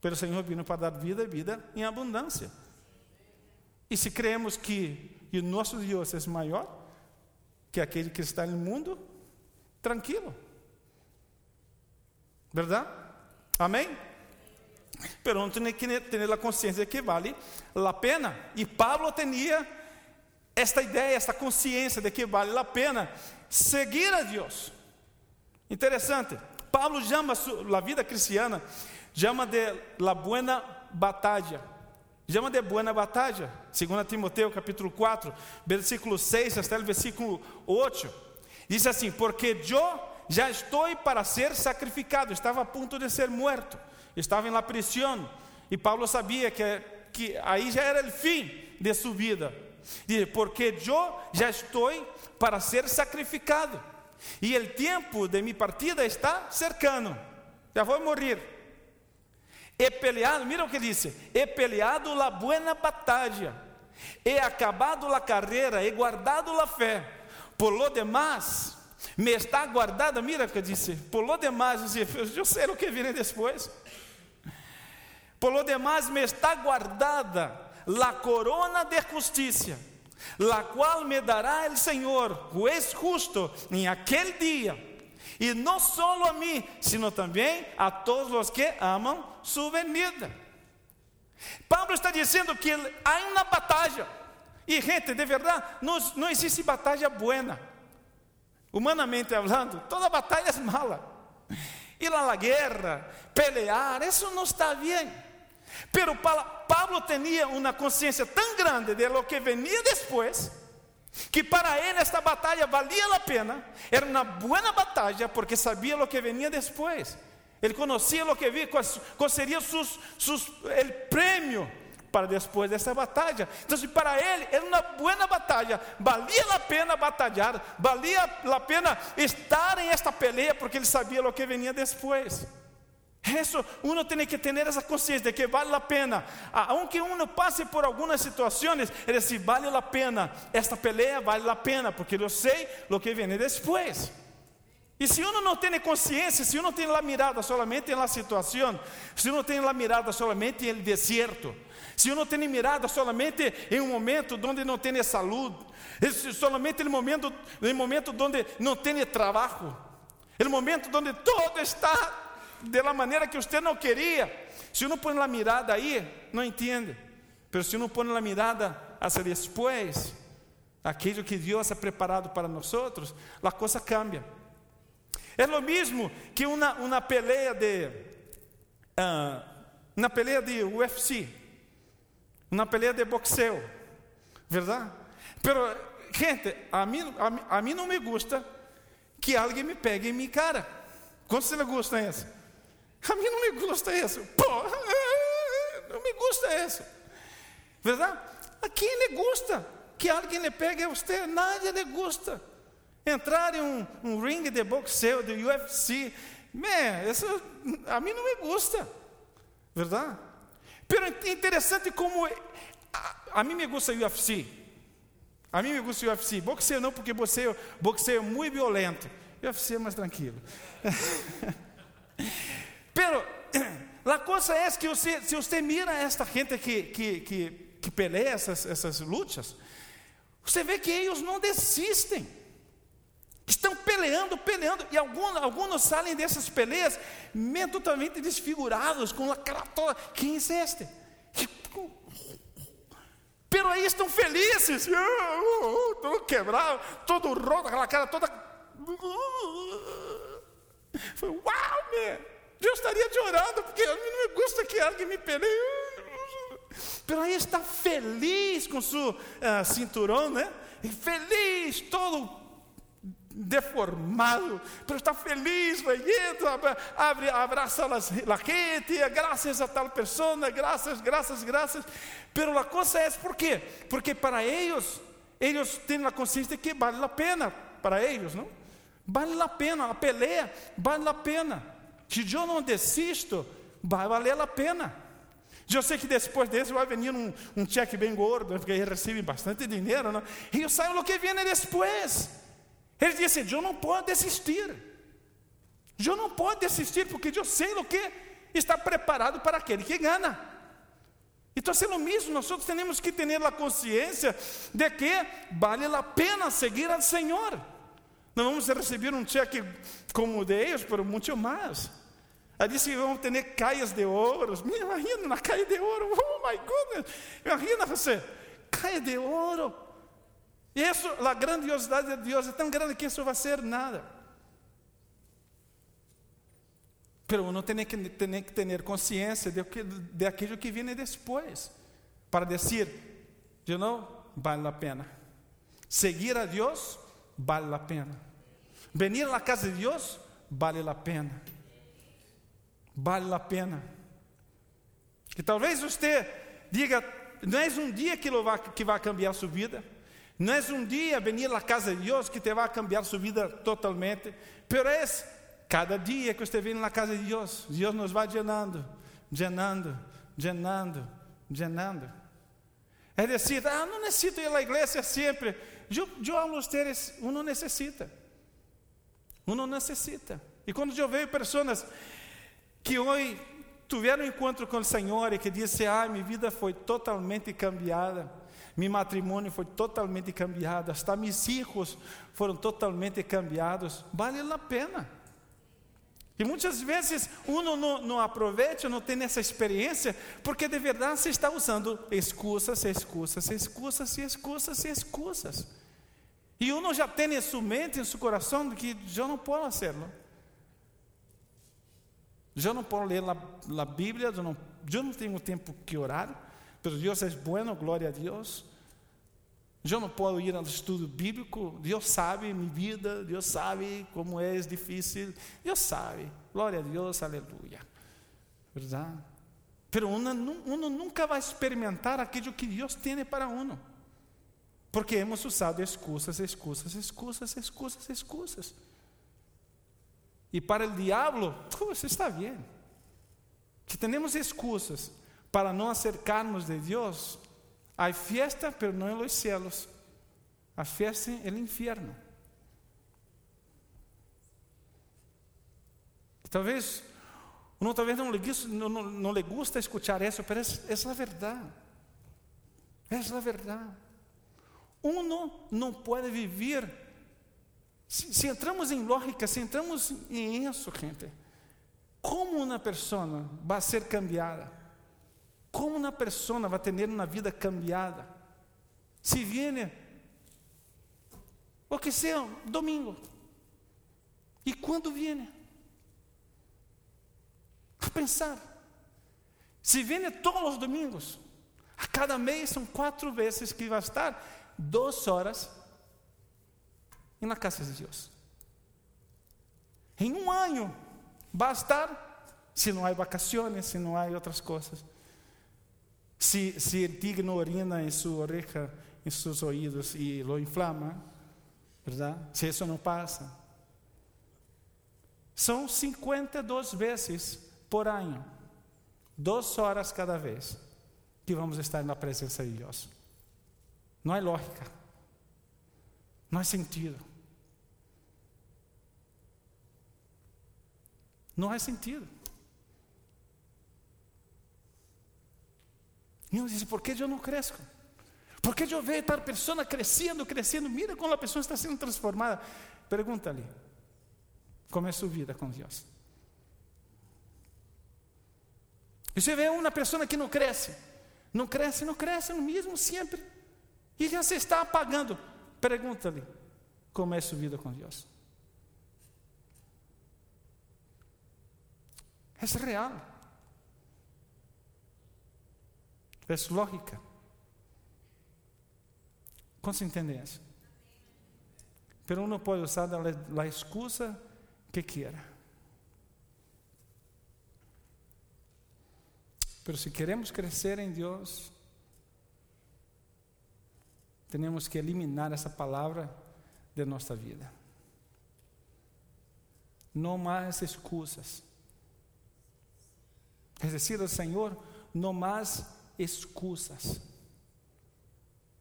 Pelo Senhor vino para dar vida e vida em abundância. E se cremos que o nosso Deus é maior que aquele que está no mundo, tranquilo. Verdade? Amém? Pero tem que ter a consciência que vale a pena. E Pablo tinha esta ideia, esta consciência de que vale a pena seguir a Deus. Interessante. Pablo chama a vida cristiana Chama de la buena batalla. Chama de buena batalla. 2 Timoteo capítulo 4, versículo 6 até o versículo 8. Diz assim: Porque eu já estou para ser sacrificado. Estava a ponto de ser morto. Estava em la prisão. E Paulo sabia que, que aí já era o fim de sua vida. Diz: Porque eu já estou para ser sacrificado. E o tempo de minha partida está cercano. Já vou morrer. He peleado, mira o que disse: He peleado la buena batalla, he acabado la carreira, he guardado la fé. por lo demás, me está guardada, mira que disse, por lo demás, eu sei o que viene depois. Por lo demás, me está guardada la corona de justiça, la qual me dará el Senhor, juez justo, em aquele dia, e não solo a mim, sino também a todos os que amam sua venida. Pablo está dizendo que há uma batalha, e gente, de verdade, não, não existe batalha buena. Humanamente falando, toda batalha é mala. Ir à guerra, pelear, isso não está bem. Pero Pablo tinha uma consciência tão grande de lo que venia depois, que para ele esta batalha valia a pena, era uma boa batalha, porque sabia lo que venia depois. Ele conhecia o que vinha, qual seria sus, sus, el prêmio para depois dessa batalha. Então, para ele era uma boa batalha, valia a pena batalhar, valia a pena estar em esta peleia, porque ele sabia o que venia depois. Isso, uno tem que ter essa consciência de que vale a pena, aunque uno passe por algumas situações, ele diz, vale a pena, esta peleia vale a pena, porque eu sei o que vem depois. E se uno não tem consciência, se uno tem a mirada solamente na situação, se uno tem a mirada solamente no deserto, se uno tem mirada solamente em um momento onde não tem saúde, solamente no momento, momento onde não tem trabalho, no momento onde todo está de la maneira que você não queria. Se uno põe a mirada aí, não entende. Mas se uno põe a mirada hacia depois, aquilo que Deus ha preparado para nós, a coisa cambia. É o mesmo que uma, uma peleia de uh, uma peleia de UFC, uma peleia de boxeo, verdade? Pero, gente, a mim, a, a mim não me gusta que alguém me pegue em minha cara. Quantos le gusta isso? A mim não me gusta isso. Pô, não me gusta isso. Verdade? A quem lhe gusta que alguém lhe pegue a você? Nadie lhe gusta. Entrar em um, um ringue de boxeo, de UFC, man, isso a mim não me gusta. Verdade? Pero é interessante como a, a mim me gusta UFC. A mim me gusta UFC. Boxeo não, porque boxeo, boxeo é muito violento. UFC é mais tranquilo. Pero a coisa é que você, se você mira esta gente que, que, que, que peleia essas, essas lutas, você vê que eles não desistem. Estão peleando, peleando, e alguns, alguns saem dessas peleias totalmente desfigurados, com a cara toda. Quem é este? Pero aí estão felizes, uh, uh, uh, todo quebrado, todo roto, aquela cara toda. Foi uau, man! Eu estaria chorando, porque mim não me gusta que alguém me peleie. Pero aí está feliz com seu uh, cinturão, né? Feliz, todo deformado, pero está feliz, vai abre, abraça a gente, graças a tal pessoa, graças, graças, graças. Pero a coisa é por quê? Porque para eles, eles têm a consciência de que vale a pena para eles, não? Vale a pena, a peleia vale a pena. Se eu não desisto, vai valer a pena. Eu sei que depois desse vai vir um, um cheque bem gordo, porque ele recebe bastante dinheiro, não? e eu sei o que vem depois. Ele disse: Eu não posso desistir. Eu não posso desistir, porque eu sei o que está preparado para aquele que ganha. Então, é o mesmo, nós temos que ter a consciência de que vale a pena seguir ao Senhor. Não vamos receber um cheque como de eles, mas muito mais. Ela disse que vamos ter caias de ouro. Imagina uma caia de ouro. Oh my goodness. Imagina você, caia de ouro. E isso, a grandiosidade de Deus é tão grande que isso vai ser nada. Pero uno tem que, que ter consciência de, de aquilo que vem depois. Para dizer, de novo, vale a pena. Seguir a Deus, vale a pena. Venir à casa de Deus, vale a pena vale a pena. Que talvez você diga, não é um dia que, vai, que vai cambiar sua vida, não é um dia venir à casa de Deus que te vai cambiar sua vida totalmente, pero é cada dia que você vem na casa de Deus, Deus nos vai llenando, llenando, llenando, llenando. É dizer, ah, não necessito ir à igreja sempre. Eu, eu a vocês, uno necessita. Uno necessita. E quando eu vejo pessoas que hoje tiveram um encontro com o Senhor e que dizem, ah, minha vida foi totalmente cambiada, meu matrimônio foi totalmente cambiado, hasta meus filhos foram totalmente cambiados, vale a pena. E muitas vezes uno não, não aproveita, não tem essa experiência, porque de verdade se está usando excusas, excusas, excusas excusas excusas. E uno já tem em sua mente, em seu coração, que eu não posso fazê-lo. Eu não posso ler a, Bíblia, eu não, eu não tenho tempo que orar, mas Deus é bueno, glória a Deus. Eu não posso ir ao estudo bíblico, Deus sabe minha vida, Deus sabe como é difícil, Deus sabe, glória a Deus, aleluia. Verdade? Pero uno, uno nunca vai experimentar aquilo que Deus tem para uno. Porque hemos usado excusas, excusas, excusas, excusas, excusas. E para o diabo, você está bem. Que temos excusas para não acercarmos de Deus, Há fiesta, pero não en los cielos. Há fiesta en el infierno. Talvez, uno talvez não lhe, não, gusta escuchar isso, mas é a verdade. É a verdade. Uno não pode viver. Se, se, entramos em lógica, se entramos em isso, gente, como uma pessoa vai ser cambiada? Como uma pessoa vai ter uma vida cambiada? Se viene, o que seja, domingo. E quando viene? A pensar. Se viene todos os domingos, a cada mês são quatro vezes que vai estar duas horas na casa de Deus. Em um ano, vai estar, se não há vacações, se não há outras coisas. Si, si el tigre no orina en su oreja, en sus oídos y lo inflama, ¿verdad? Si eso no pasa. São 52 vezes por ano, duas horas cada vez, que vamos estar na presença de Deus. Não é lógica, não é sentido. Não é sentido. E uno dice, ¿por qué yo no crezco? ¿Por yo veo a tal persona creciendo, creciendo? Mira como la persona está siendo transformada. Pregúntale, ¿cómo es su vida con Dios? E você vê uma pessoa que não cresce, não cresce, não cresce, no mesmo sempre, e já se está apagando. Pergunta-lhe como é sua vida com Deus. É real. Es lógica. ¿Cuántos entienden eso? Pero uno puede usar la excusa que quiera. Pero si queremos crecer en Dios, tenemos que eliminar essa palavra de nossa vida. Não mais excusas. Es decir, o Senhor, não mais excusas.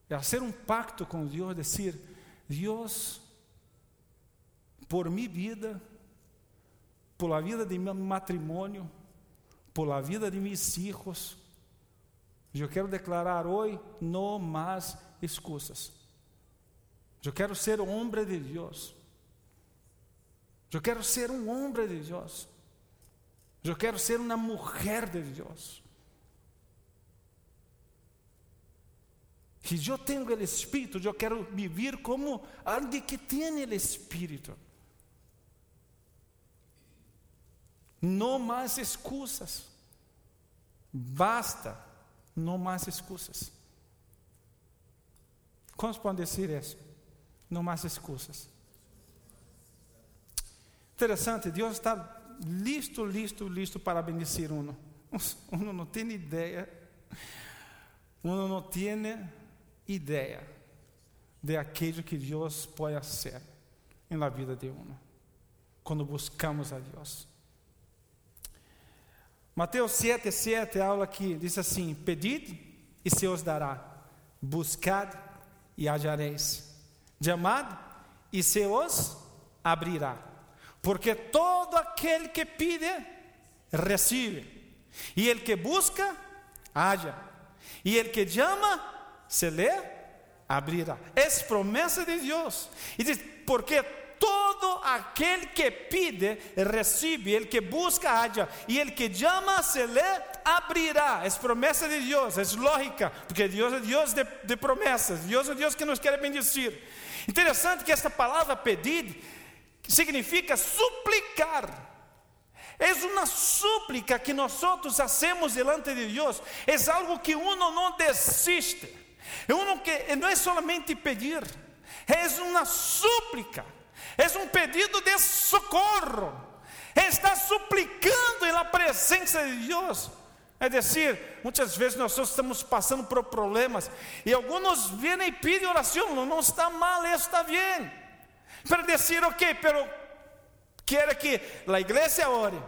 É fazer um pacto com Deus, dizer, Deus, por minha vida, por a vida de meu matrimônio, por a vida de meus filhos, eu quero declarar hoje, não mais excusas. Eu quero ser homem de Deus. Eu quero ser um homem de Deus. Eu quero ser uma mulher de Deus. que eu tenho o Espírito, eu quero viver como alguém que tem o Espírito. Não mais excusas. Basta, não mais excusas. Quantos podem dizer isso? Não mais excusas. Interessante, Deus está listo, listo, listo para bendecir uno. Uno não tem ideia. Uno não tem ideia de aquilo que Deus pode ser na vida de um, quando buscamos a Deus. Mateus 7, 7, aula que diz assim: Pedid e se os dará, buscad e achareis, Llamad e se os abrirá. Porque todo aquele que pide, recebe. E el que busca, halla. E el que chama, se lhe abrirá. É promessa de Deus. E diz: porque todo aquele que pide, recebe, el que busca, halla, e el que chama, se lhe abrirá. É promessa de Deus, é lógica, porque Deus é Deus de, de promessas, Deus é Deus que nos quer bendecir. Interessante que essa palavra pedir significa suplicar. É uma súplica que nós hacemos delante de Deus. É algo que uno não desiste. É uno que não é solamente pedir, é uma súplica. É um pedido de socorro. Está suplicando na presença de Deus. É dizer, muitas vezes nós estamos passando por problemas e alguns vêm e pedem oração, não está mal, está bem. Para dizer, ok, pero quer que a igreja ore,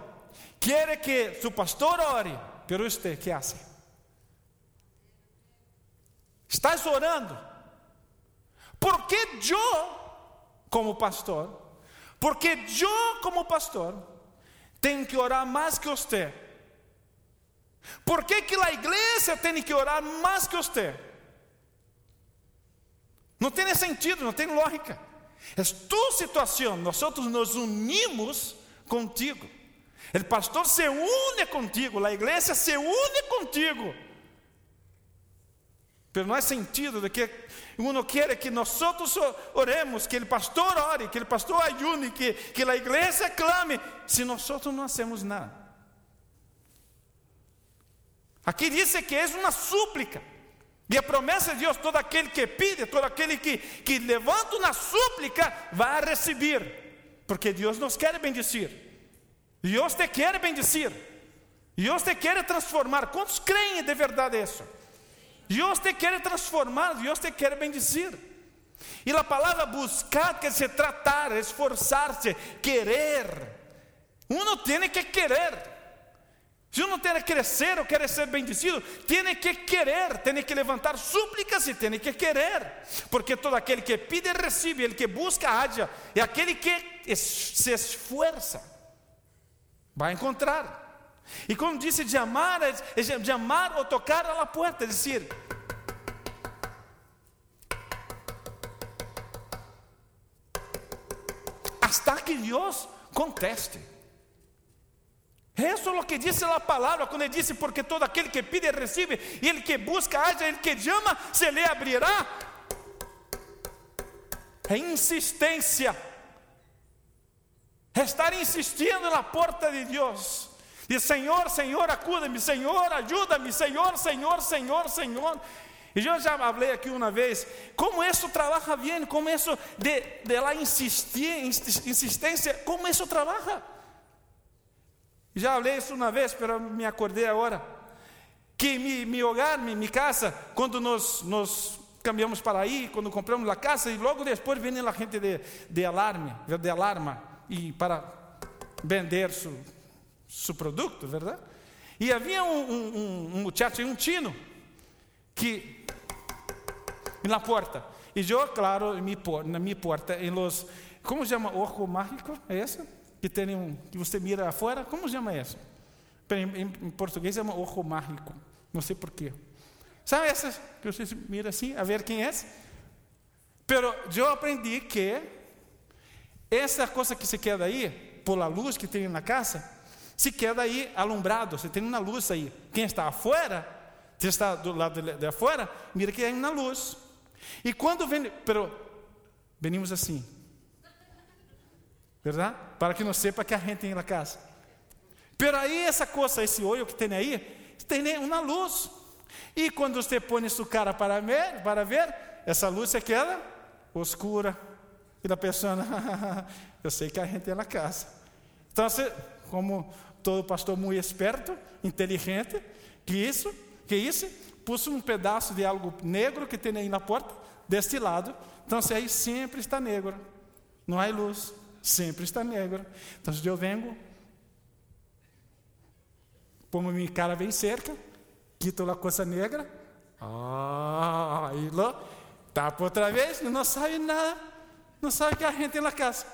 quer que seu pastor ore, pero você, que hace? Estás orando? Por que eu como pastor, porque eu, como pastor, tenho que orar mais que você. Por que, que a igreja tem que orar mais que você? Não tem sentido, não tem lógica. É tua situação, nós nos unimos contigo. O pastor se une contigo, a igreja se une contigo. Mas não é sentido de que uno quer que nós oremos, que o pastor ore, que o pastor ayune, que, que a igreja clame, se nós não hacemos nada. Aqui diz que é uma súplica. E a promessa de Deus: todo aquele que pede, todo aquele que, que levanta uma súplica, vai receber. Porque Deus nos quer bendecir. Deus te quer bendecir. Deus te quer transformar. Quantos creem de verdade isso? Deus te quer transformar, Deus te quer bendecir. E a palavra buscar quer dizer tratar, esforçar-se, querer. Uno tem que querer. Se uno quer crescer ou quer ser bendecido, tem que querer, tem que levantar súplicas e tem que querer, porque todo aquele que pide recebe, ele que busca haja, e aquele que se esforça vai encontrar. E como disse, de amar, de amar ou tocar a la puerta, é dizer, hasta que Deus conteste. É o que disse a palavra, quando ele disse, porque todo aquele que pide, recebe, e ele que busca, haja, ele que chama, se lhe abrirá. É insistência, é estar insistindo na porta de Deus. Diz: Senhor, Senhor, acuda-me, Senhor, ajuda-me, Senhor, Senhor, Senhor, Senhor. E eu já falei aqui uma vez, como isso trabalha bem, como isso de, de lá insistir, insistência, como isso trabalha. Já falei isso uma vez, mas me acordei agora. Que mi, mi hogar, mi, mi casa, quando nós, nós cambiamos para aí, quando compramos a casa, e logo depois vem a gente de, de alarme, de alarma, e para vender su, su produto, verdade? E havia um, um, um muchacho, um chino, que na porta. E eu, claro, na minha porta, em los, como chama? Ojo mágico, é esse? Que tem um, que você mira afuera, como chama isso? Em, em português chama ojo mágico, não sei porquê. Sabe essas que você mira assim, a ver quem é? Pero eu aprendi que essa coisa que se queda aí, por a luz que tem na casa, se queda aí alumbrado, você tem uma luz aí. Quem está afuera, quem está do lado de, de fora, mira que tem uma luz. E quando vem, pero venimos assim, verdade? Para que não sepa que a gente tem na casa. Pero aí essa coisa, esse olho que tem aí, tem uma luz. E quando você põe sua cara para ver, para ver, essa luz é queda oscura. E a pessoa, eu sei que a gente tem na casa. Então, você, como todo pastor muito esperto, inteligente, que isso, que isso, pus um pedaço de algo negro que tem aí na porta, deste lado, então se aí sempre está negro, não há luz, sempre está negro. Então eu venho, como minha cara vem cerca, quito a coisa negra, ah, aí lá, tapa outra vez, não sabe nada, não sabe que a gente tem na casa.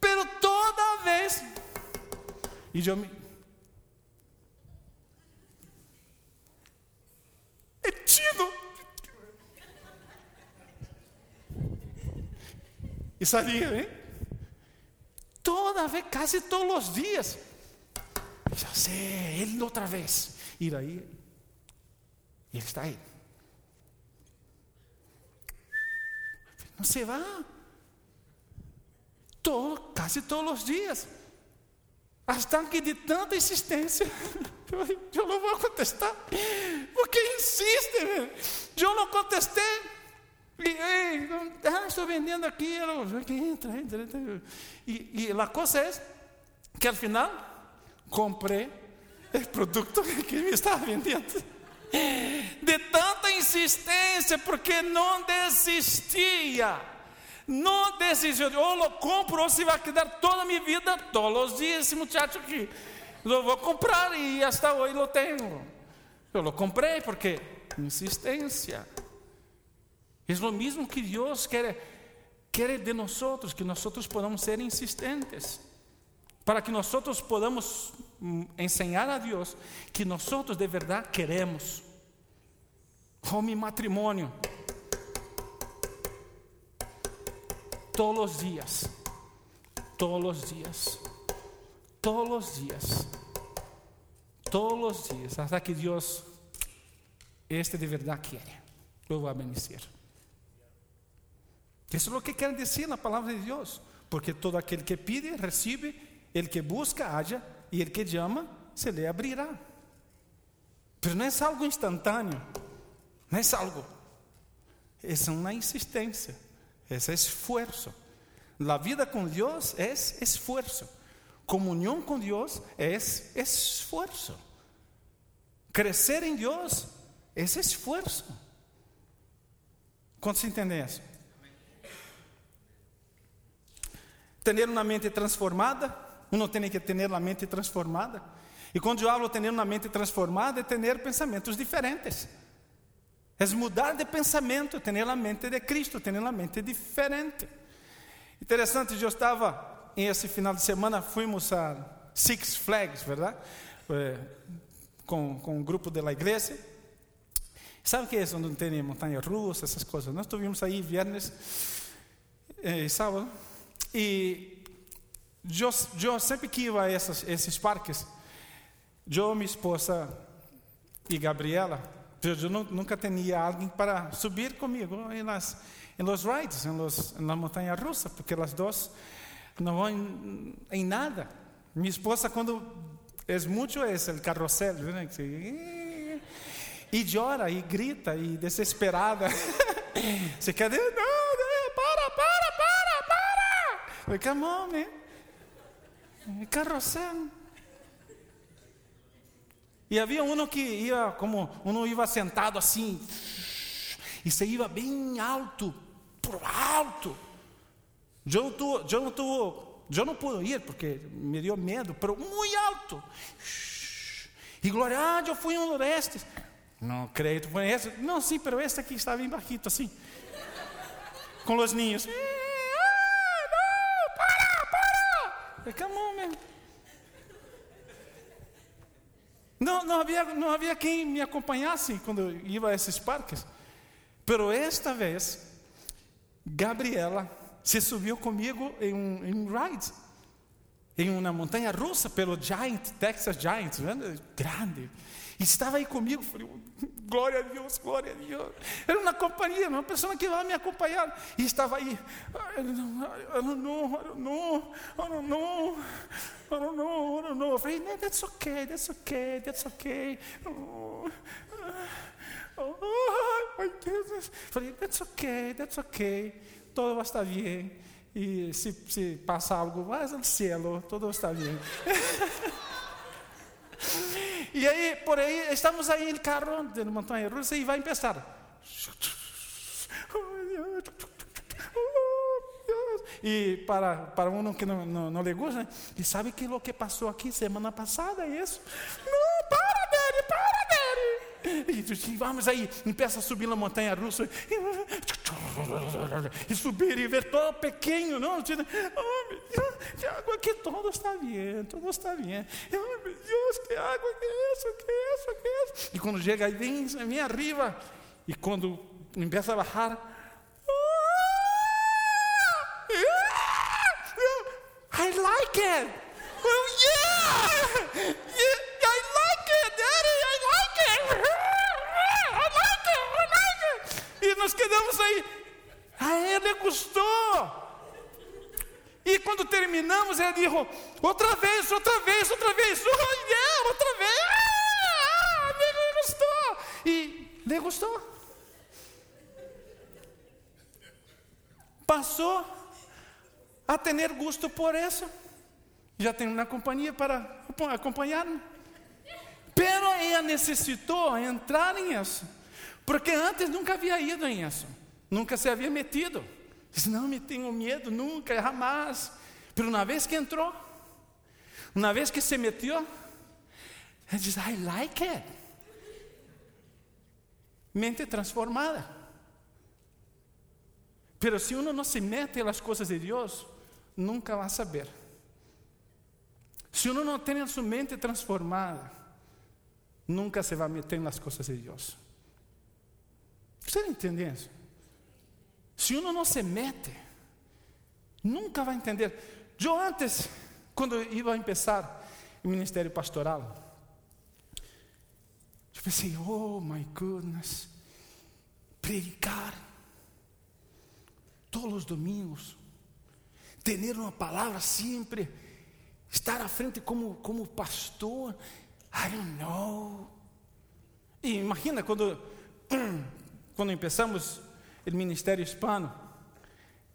Pero toda vez, e eu me. É tido. E sabia, hein? Toda vez, quase todos os dias. Já sei, ele outra vez. E aí, ele está aí. Não se vá. Todo, quase todos os dias. Hasta que de tanta insistência, eu não vou contestar. Porque insiste, eu não contestei. Ah, estou vendendo aquilo. Entra, entra, entra. E, e a coisa é que al final comprei o produto que me estava vendendo. De tanta insistência, porque não desistia. Não desistiu. Ou lo compro, ou se vai quedar toda a minha vida, todos os dias, esse muchacho aqui. Eu vou comprar e hasta hoje lo tenho. Eu comprei porque insistência. É o mesmo que Deus quer, quer de nós, que nós podamos ser insistentes, para que nós podamos mm, ensinar a Deus que nós de verdade queremos. Oh, mi matrimônio, todos os dias, todos os dias, todos os dias, todos os dias, até que Deus, este de verdade quer, eu vou abençoar. Isso é o que quer dizer na palavra de Deus. Porque todo aquele que pide, recebe, ele que busca, haja, e ele que chama, se lhe abrirá. Mas não é algo instantâneo, não é algo, é uma insistência, é esforço. A vida com Deus é esforço. Comunhão com Deus é esforço. Crescer em Deus é esforço. Quantos entendem isso? Tener uma mente transformada, uno tem que ter a mente transformada. E quando eu hablo ter uma mente transformada, é ter pensamentos diferentes. É mudar de pensamento, ter a mente de Cristo, ter a mente diferente. Interessante, eu estava em esse final de semana, fomos a Six Flags, verdade? É, com, com um grupo da igreja. Sabe o que é isso? Onde tem montanha russa, essas coisas. Nós estivemos aí viernes e sábado. E eu, eu sempre que ia a esses parques, eu, minha esposa e Gabriela, eu nunca tinha alguém para subir comigo las, em los rides, em, los, na montanha russa, porque as duas não vão em, em nada. Minha esposa, quando é muito é o carrossel, né? e chora, e grita, e desesperada. Você quer dizer, não, Falei, come on, man. Carrossel. E havia um que ia, como um ia sentado assim, e se ia bem alto, por alto. Eu, tu, eu, não eu não pude ir porque me deu medo, pero muito alto. E glória, ah, eu fui um destes. Não creio, tu esse? Não, sim, pero este aqui estava bem bajito assim, com os ninhos. Come on, man. Não, não, havia, não havia quem me acompanhasse quando eu ia a esses parques. Pero esta vez, Gabriela se subiu comigo em um, em um ride, em uma montanha russa, pelo Giant, Texas Giant, né? grande. Estava aí comigo, falei, glória a Deus, glória a Deus. Era uma companhia, uma pessoa que vai me acompanhar. E estava aí, I don't know, I don't know, I don't know. Eu falei, that's okay, that's okay, that's okay. Oh, oh, my goodness. Falei, that's okay, that's okay. Todo vai estar bem. E se, se passa algo, vai ao céu, todo está bem. E aí, por aí, estamos aí no carro de montanha russa e vai começar. E para, para um que não, não, não gosta, né? e sabe que o que passou aqui semana passada é isso? Não, para, Daddy, para, Daddy. E vamos aí, começa a subir na montanha russa. E subir e ver todo pequeno, não? Oh, meu Deus, que água que todo está bem, todo está bem. Oh, meu Deus, que água que é isso, que é isso, que é isso. E quando chega aí, vem, vem arriba. E quando começa a baixar, I like it. Oh, yeah. Nós quedamos aí. A ele gostou. E quando terminamos, ele disse: outra vez, outra vez, outra vez. Yeah, outra vez. Ah, ele gostou. E ele gostou. Passou a ter gosto por isso. Já tenho uma companhia para acompanhar-me. Pero ela necessitou entrar em isso. Porque antes nunca havia ido em isso. Nunca se havia metido. Diz, não me tenho medo, nunca, jamais. Pero uma vez que entrou, uma vez que se meteu, ele diz, I like it. Mente transformada. Pero se uno não se mete nas coisas de Deus, nunca vai saber. Se uno não tem a sua mente transformada, nunca se vai meter nas coisas de Deus. Você entende isso? Se uno não se mete, nunca vai entender. Eu antes, quando ia começar o ministério pastoral, eu pensei, oh my goodness, predicar todos os domingos, ter uma palavra sempre, estar à frente como, como pastor, I don't know. E imagina quando, quando começamos o ministério hispano,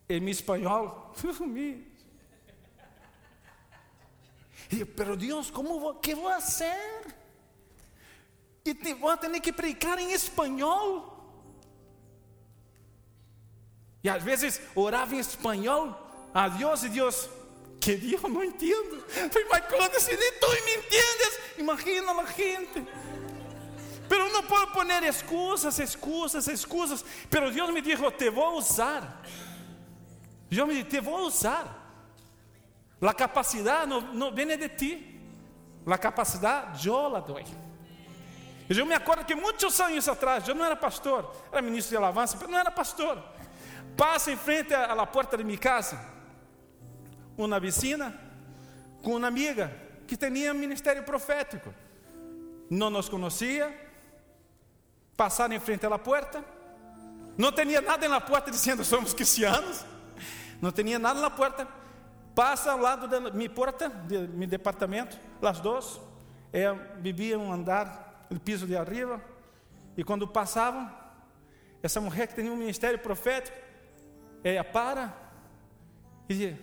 em espanhol, e, pero Deus, como vou, que vou fazer? E te, vou ter que pregar em espanhol. E às vezes orava em espanhol a Deus e Deus, que Deus não entendo. Mas quando se tu me entendes, imagina a gente. Pero não posso poner excusas, excusas, excusas. Pero Deus me dijo, te vou usar. Deus me disse, te vou usar. A capacidade não, não vem de ti. A capacidade eu la dou. Eu me acordo que muitos anos atrás, eu não era pastor, era ministro de alabança, mas não era pastor. Passa em frente à porta de minha casa uma vecina com uma amiga que tinha ministério profético. Não nos conhecia, passaram em frente à porta, não tinha nada na porta dizendo somos cristianos, não tinha nada na porta. Passa ao lado da minha porta, de meu departamento, as duas, é, viviam um andar, no piso de arriba, e quando passavam, essa mulher que tinha um ministério profético, ela para e diz: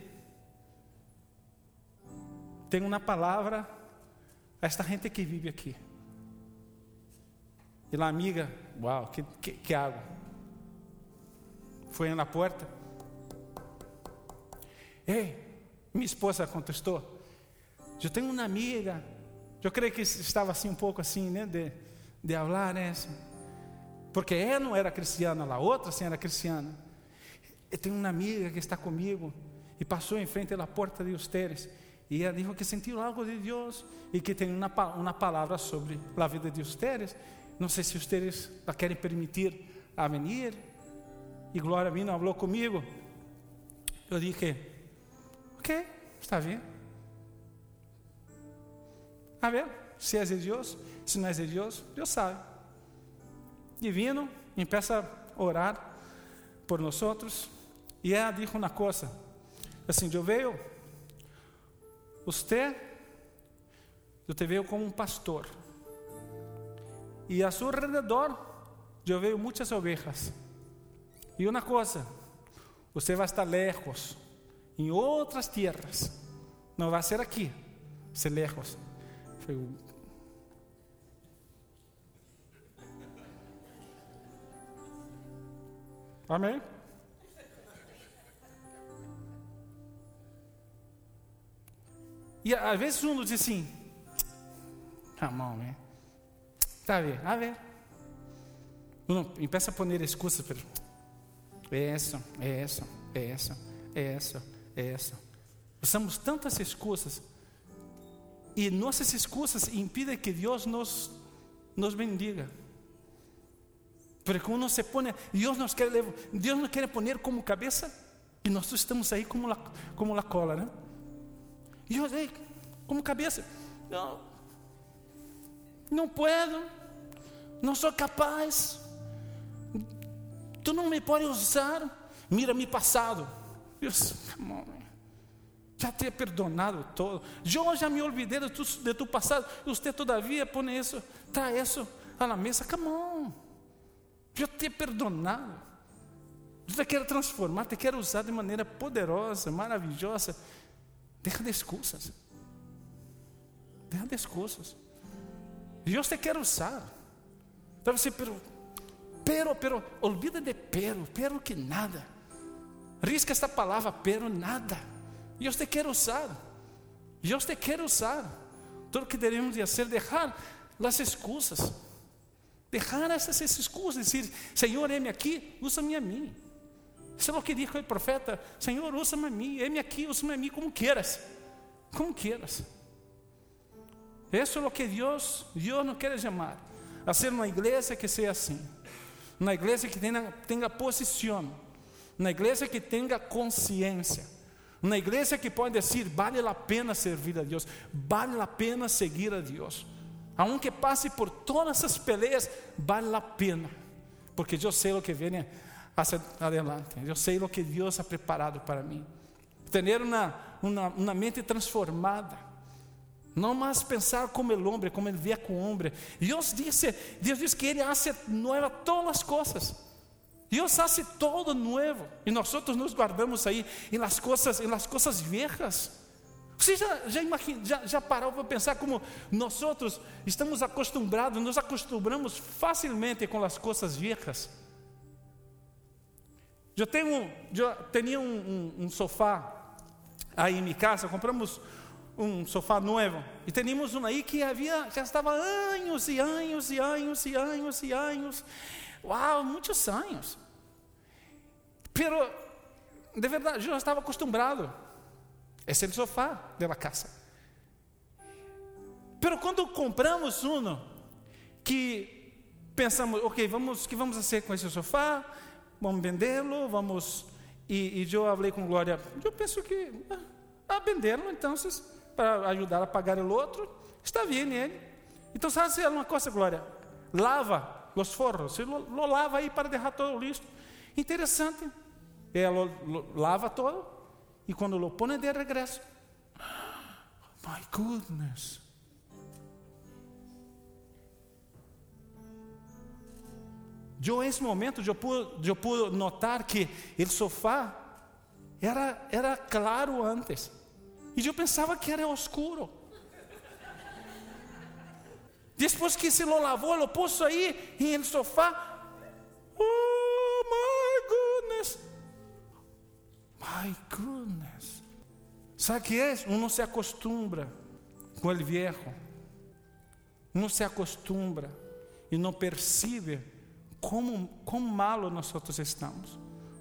Tenho uma palavra a esta gente que vive aqui. E lá, amiga, uau, que, que, que água. Foi na porta. Ei, minha esposa contestou. Eu tenho uma amiga. Eu creio que estava assim um pouco assim, né, de, de falar, né? Porque ela não era cristiana, a outra sim era cristiana. Eu tenho uma amiga que está comigo e passou em frente à porta de ustedes e ela disse que sentiu algo de Deus e que tem uma, uma palavra sobre a vida de ustedes. Não sei se ustedes a querem permitir a venir. E Glória vino, falou comigo. Eu disse, ok, está bem. A ver, se é de Deus, se não é de Deus, Deus sabe. Divino, empieza a orar por nós. E ela disse uma coisa, assim, eu veio, você, eu te vejo como um pastor, e a seu redor, eu vejo muitas ovelhas, e uma coisa, você vai estar lejos, em outras terras, não vai ser aqui, ser lejos. Amém? E às vezes um diz assim, a mão, né? Tá a ver, a ver. Uno empieza a poner excusas, pero Eso, eso, eso, eso, eso. Usamos tantas excusas e nossas excusas impedem que Deus nos, nos bendiga. Porque uno se põe, Deus nos quer, Deus nos quer poner como cabeça e nós estamos aí como la, como la cola, né? Eu aí, como cabeça, não, não puedo, não sou capaz, tu não me pode usar, mira mi passado. Deus, já te he perdonado todo. Eu já me olvidei de tu, de tu passado. E você todavia põe isso, traz isso à mesa. Come on. Eu te he perdonado. Eu te quero transformar, te quero usar de maneira poderosa, maravilhosa. Deja de excusas. Deja de excusas. Deus te quer usar. Então você, pero, pero, pero, olvida de pero, pero que nada. Risca esta palavra, pero nada. Deus te quer usar. Deus te quer usar. Tudo que devemos fazer, deixar as excusas. Deixar essas excusas, dizer, Senhor, eme aqui, usa-me a mim. Isso é o que disse o profeta: Senhor, usa-me a mim, eme aqui, usa-me a mim como queiras. Como queiras. Isso é o que Deus, Deus nos quer chamar. A ser uma igreja que seja assim. Uma igreja que tenha, tenha posição. Uma igreja que tenha consciência uma igreja que pode dizer, vale a pena servir a Deus, vale a pena seguir a Deus. Aunque passe por todas essas peleas, vale a pena, porque eu sei o que vem adelante, eu sei o que Deus ha preparado para mim. Ter uma, uma, uma mente transformada, não mais pensar como o homem, como ele vê com homem. Deus disse, Deus diz que Ele hace nueva todas as coisas. Deus hace todo nuevo e nós nos guardamos aí em las coisas, em las coisas viejas. Você já, já, imagina, já, já parou para pensar como nós estamos acostumados, nos acostumamos facilmente com as coisas viejas? Eu tenho, eu tinha um, um, um, sofá aí em minha casa, compramos um sofá novo e tínhamos um aí que havia, já estava anos e anos e anos e anos e anos Uau, muitos anos. Pero, de verdade, já estava acostumado. Esse é o sofá da casa. Pero quando compramos um que pensamos, ok, vamos, que vamos fazer com esse sofá? Vamos vendê-lo, vamos. E, eu falei com Glória, eu penso que a vendê-lo, então, para ajudar a pagar o outro, está bem ele. Então, sabe uma coisa, Glória? Lava os forros, você lo, lava aí para deixar todo listo. Interessante. Ela lo, lava todo e quando lo põe de regresso, my goodness. Eu, nesse momento, eu pude, eu pude notar que o sofá era, era claro antes. E eu pensava que era escuro. Depois que se lo lavou, lo puso aí em el sofá. Oh my goodness. My goodness. Sabe o que é? Uno se acostumbra com o viejo. Uno se acostumbra e não percebe como, como malo nós estamos.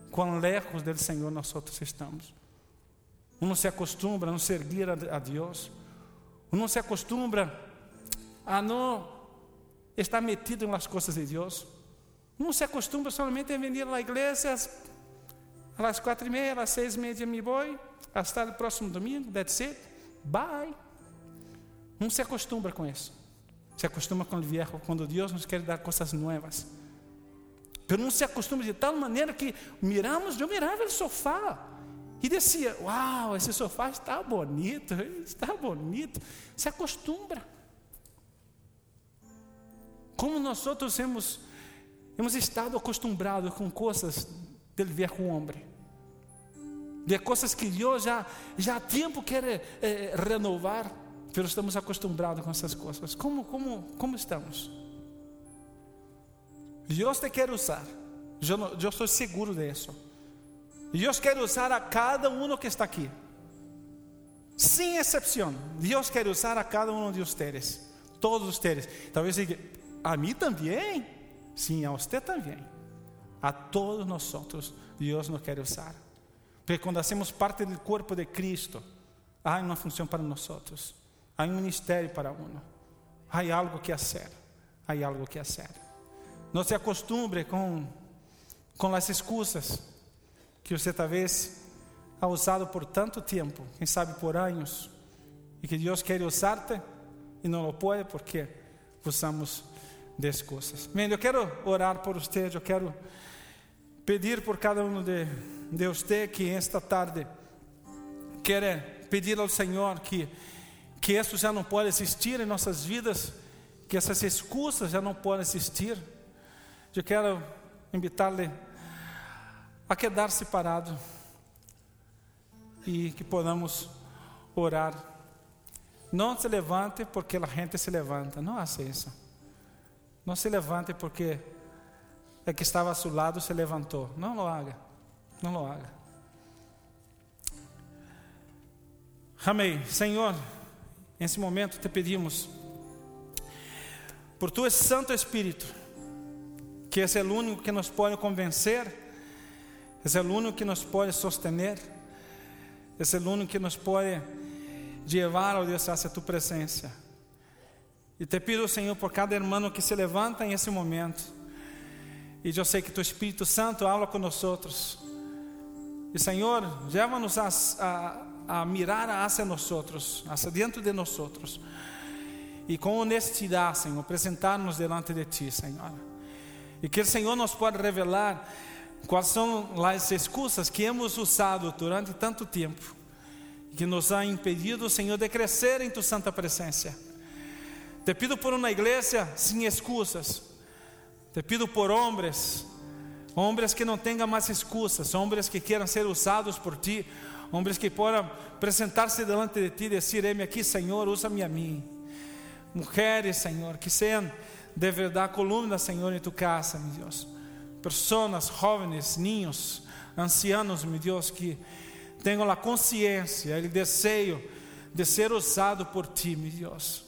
Quão lejos do Senhor nós estamos. Uno se acostumbra a não servir a, Deus. Uno se acostumbra a não estar metido nas coisas de Deus. Não se acostuma somente a venir à igreja às quatro e meia, às seis e meia me vou, hasta o próximo domingo, that's it, bye. Não se acostuma com isso. Se acostuma com o viejo, quando Deus nos quer dar coisas novas. Mas não se acostuma de tal maneira que miramos, eu mirava o sofá e descia, uau, esse sofá está bonito, está bonito. Se acostuma. Como nós outros hemos, hemos estado acostumbrados com coisas del viejo homem, de coisas que Deus já, já há tempo quer eh, renovar, mas estamos acostumbrados com essas coisas. Como, como, como estamos? Deus te quer usar, eu, eu estou seguro disso. Deus quer usar a cada um que está aqui, sem exceção. Deus quer usar a cada um de vocês, todos vocês. Talvez a mim também? Sim, a você também. A todos nós, Deus nos quer usar. Porque quando hacemos parte do corpo de Cristo, há uma função para nós, há um ministério para um, há algo que fazer, há algo que fazer. Não se acostumbre com, com as excusas que você talvez ha usado por tanto tempo, quem sabe por anos, e que Deus quer usar-te e não lo pode porque usamos de excusas. Bem, eu quero orar por você, eu quero pedir por cada um de, de você que esta tarde quer pedir ao Senhor que que isso já não pode existir em nossas vidas, que essas excusas já não podem existir. Eu quero invitar-lhe a quedar-se parado e que podamos orar. Não se levante porque a gente se levanta, não faça isso. Não se levante porque é que estava a seu lado se levantou. Não lo haga. Não lo haga. Amém. Senhor, nesse momento te pedimos, por tu Santo Espírito, que é o único que nos pode convencer, é o único que nos pode sostener, é o único que nos pode levar, ó Deus, hacia tu presença. E te pido, Senhor, por cada irmão que se levanta em esse momento, e eu sei que tu Espírito Santo habla nós. E Senhor, leva-nos a, a, a, mirar hacia nós, hacia dentro de nós. E com honestidade, Senhor, apresentar-nos delante de Ti, Senhor. E que o Senhor nos pode revelar quais são as excusas que hemos usado durante tanto tempo, que nos ha impedido, Senhor, de crescer em Tu santa presença. Te pido por uma igreja sem excusas te pido por homens, homens que não tenham mais excusas, homens que queiram ser usados por ti, homens que possam apresentar-se delante de ti e dizer: Eme aqui, Senhor, usa-me a mim. Mulheres, Senhor, que sejam de verdade coluna, Senhor, em tu casa, meu Deus. Pessoas, jovens, ninhos, ancianos, meu Deus, que tenham a consciência, o desejo de ser usado por ti, meu Deus.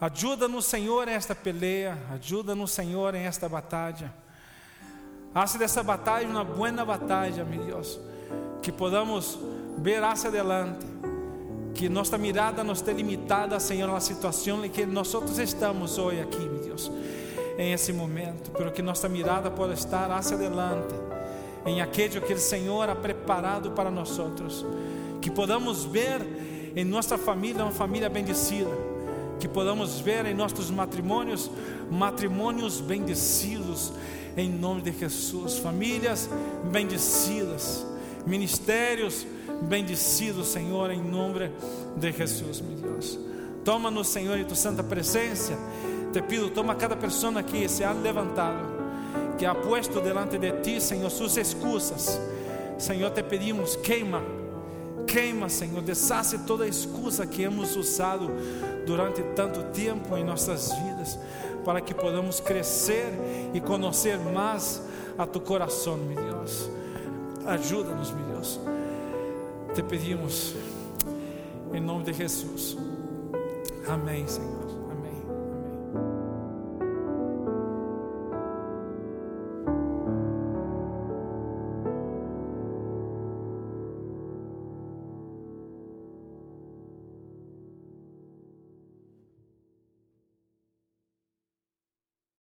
Ajuda-nos, Senhor, esta peleia. Ajuda-nos, Senhor, em esta batalha. Hace dessa batalha uma boa batalha, meu Deus. Que podamos ver hacia adelante. Que nossa mirada não esteja limitada, Senhor, na situação em que nós estamos hoje aqui, meu Deus. Em esse momento. Pero que nossa mirada possa estar hacia adelante. Em aquele que o Senhor ha preparado para nós. Que podamos ver em nossa família uma família bendecida que podamos ver em nossos matrimônios matrimônios bendecidos em nome de Jesus, famílias bendecidas, ministérios bendecidos, Senhor, em nome de Jesus, meu Deus. Toma-nos, Senhor, em tua santa presença. Te pido, toma cada pessoa que se ha levantado, que ha puesto delante de ti, Senhor, suas excusas. Senhor, te pedimos, queima, queima, Senhor, deshace toda excusa que hemos usado durante tanto tempo em nossas vidas, para que podamos crescer e conhecer mais a tu coração, meu Deus. Ajuda-nos, meu Deus. Te pedimos, em nome de Jesus. Amém, Senhor.